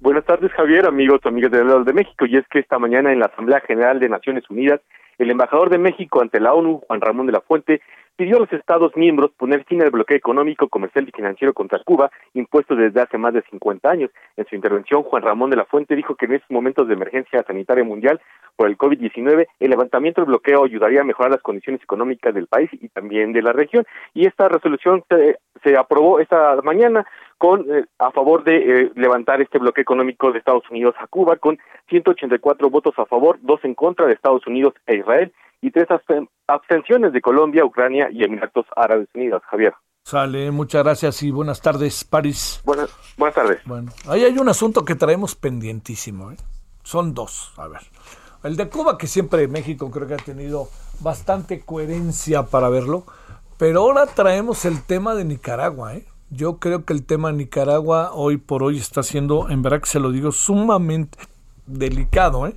Buenas tardes, Javier, amigos, amigas de de México. Y es que esta mañana en la Asamblea General de Naciones Unidas, el embajador de México ante la ONU, Juan Ramón de la Fuente, pidió a los Estados miembros poner fin al bloqueo económico, comercial y financiero contra Cuba, impuesto desde hace más de 50 años. En su intervención, Juan Ramón de la Fuente dijo que en estos momentos de emergencia sanitaria mundial por el COVID-19, el levantamiento del bloqueo ayudaría a mejorar las condiciones económicas del país y también de la región. Y esta resolución se, se aprobó esta mañana con eh, a favor de eh, levantar este bloqueo económico de Estados Unidos a Cuba con 184 votos a favor, dos en contra de Estados Unidos e Israel y tres abstenciones de Colombia, Ucrania y Emiratos Árabes Unidos. Javier. Sale, muchas gracias y buenas tardes, París. Buenas, buenas tardes. Bueno, ahí hay un asunto que traemos pendientísimo. ¿eh? Son dos, a ver. El de Cuba, que siempre México creo que ha tenido bastante coherencia para verlo, pero ahora traemos el tema de Nicaragua. ¿eh? Yo creo que el tema Nicaragua hoy por hoy está siendo, en verdad que se lo digo, sumamente delicado. ¿eh?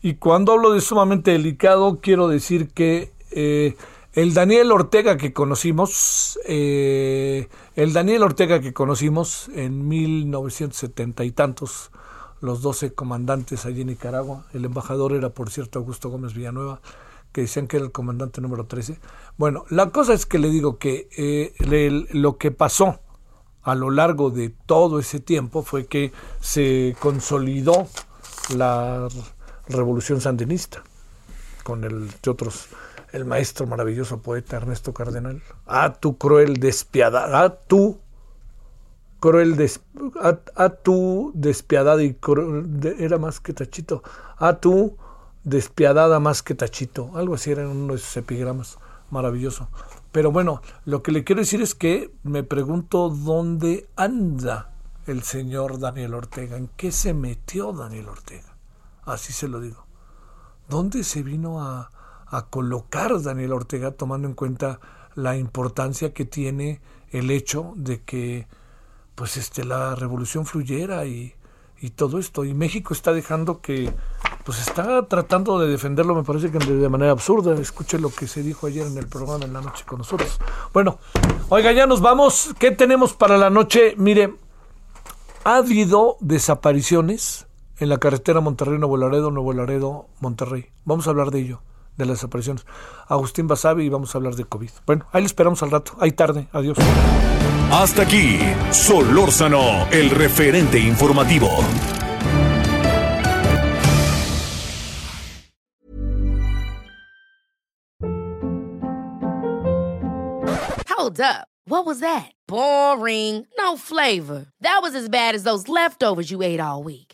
Y cuando hablo de sumamente delicado, quiero decir que eh, el Daniel Ortega que conocimos, eh, el Daniel Ortega que conocimos en 1970 y tantos, los 12 comandantes allí en Nicaragua, el embajador era por cierto Augusto Gómez Villanueva, que decían que era el comandante número 13. Bueno, la cosa es que le digo que eh, lo que pasó a lo largo de todo ese tiempo fue que se consolidó la revolución sandinista con el de otros el maestro maravilloso poeta Ernesto Cardenal. A tu cruel despiadada, a tu cruel des, a, tu despiadada y era más que tachito, a tu despiadada más que tachito, algo así era uno de esos epigramas, maravilloso. Pero bueno, lo que le quiero decir es que me pregunto dónde anda el señor Daniel Ortega, en qué se metió Daniel Ortega, así se lo digo. ¿Dónde se vino a, a colocar Daniel Ortega tomando en cuenta la importancia que tiene el hecho de que pues este la revolución fluyera y, y todo esto y México está dejando que pues está tratando de defenderlo me parece que de manera absurda. Escuche lo que se dijo ayer en el programa en la noche con nosotros. Bueno oiga ya nos vamos. Qué tenemos para la noche mire ha habido desapariciones en la carretera Monterrey Nuevo Laredo Nuevo Laredo Monterrey vamos a hablar de ello de las desapariciones. Agustín Basavi y vamos a hablar de COVID. Bueno, ahí le esperamos al rato. Ahí tarde. Adiós. Hasta aquí, Solórzano, el referente informativo. Hold up. What was that? Boring. No flavor. That was as bad as those leftovers you ate all week.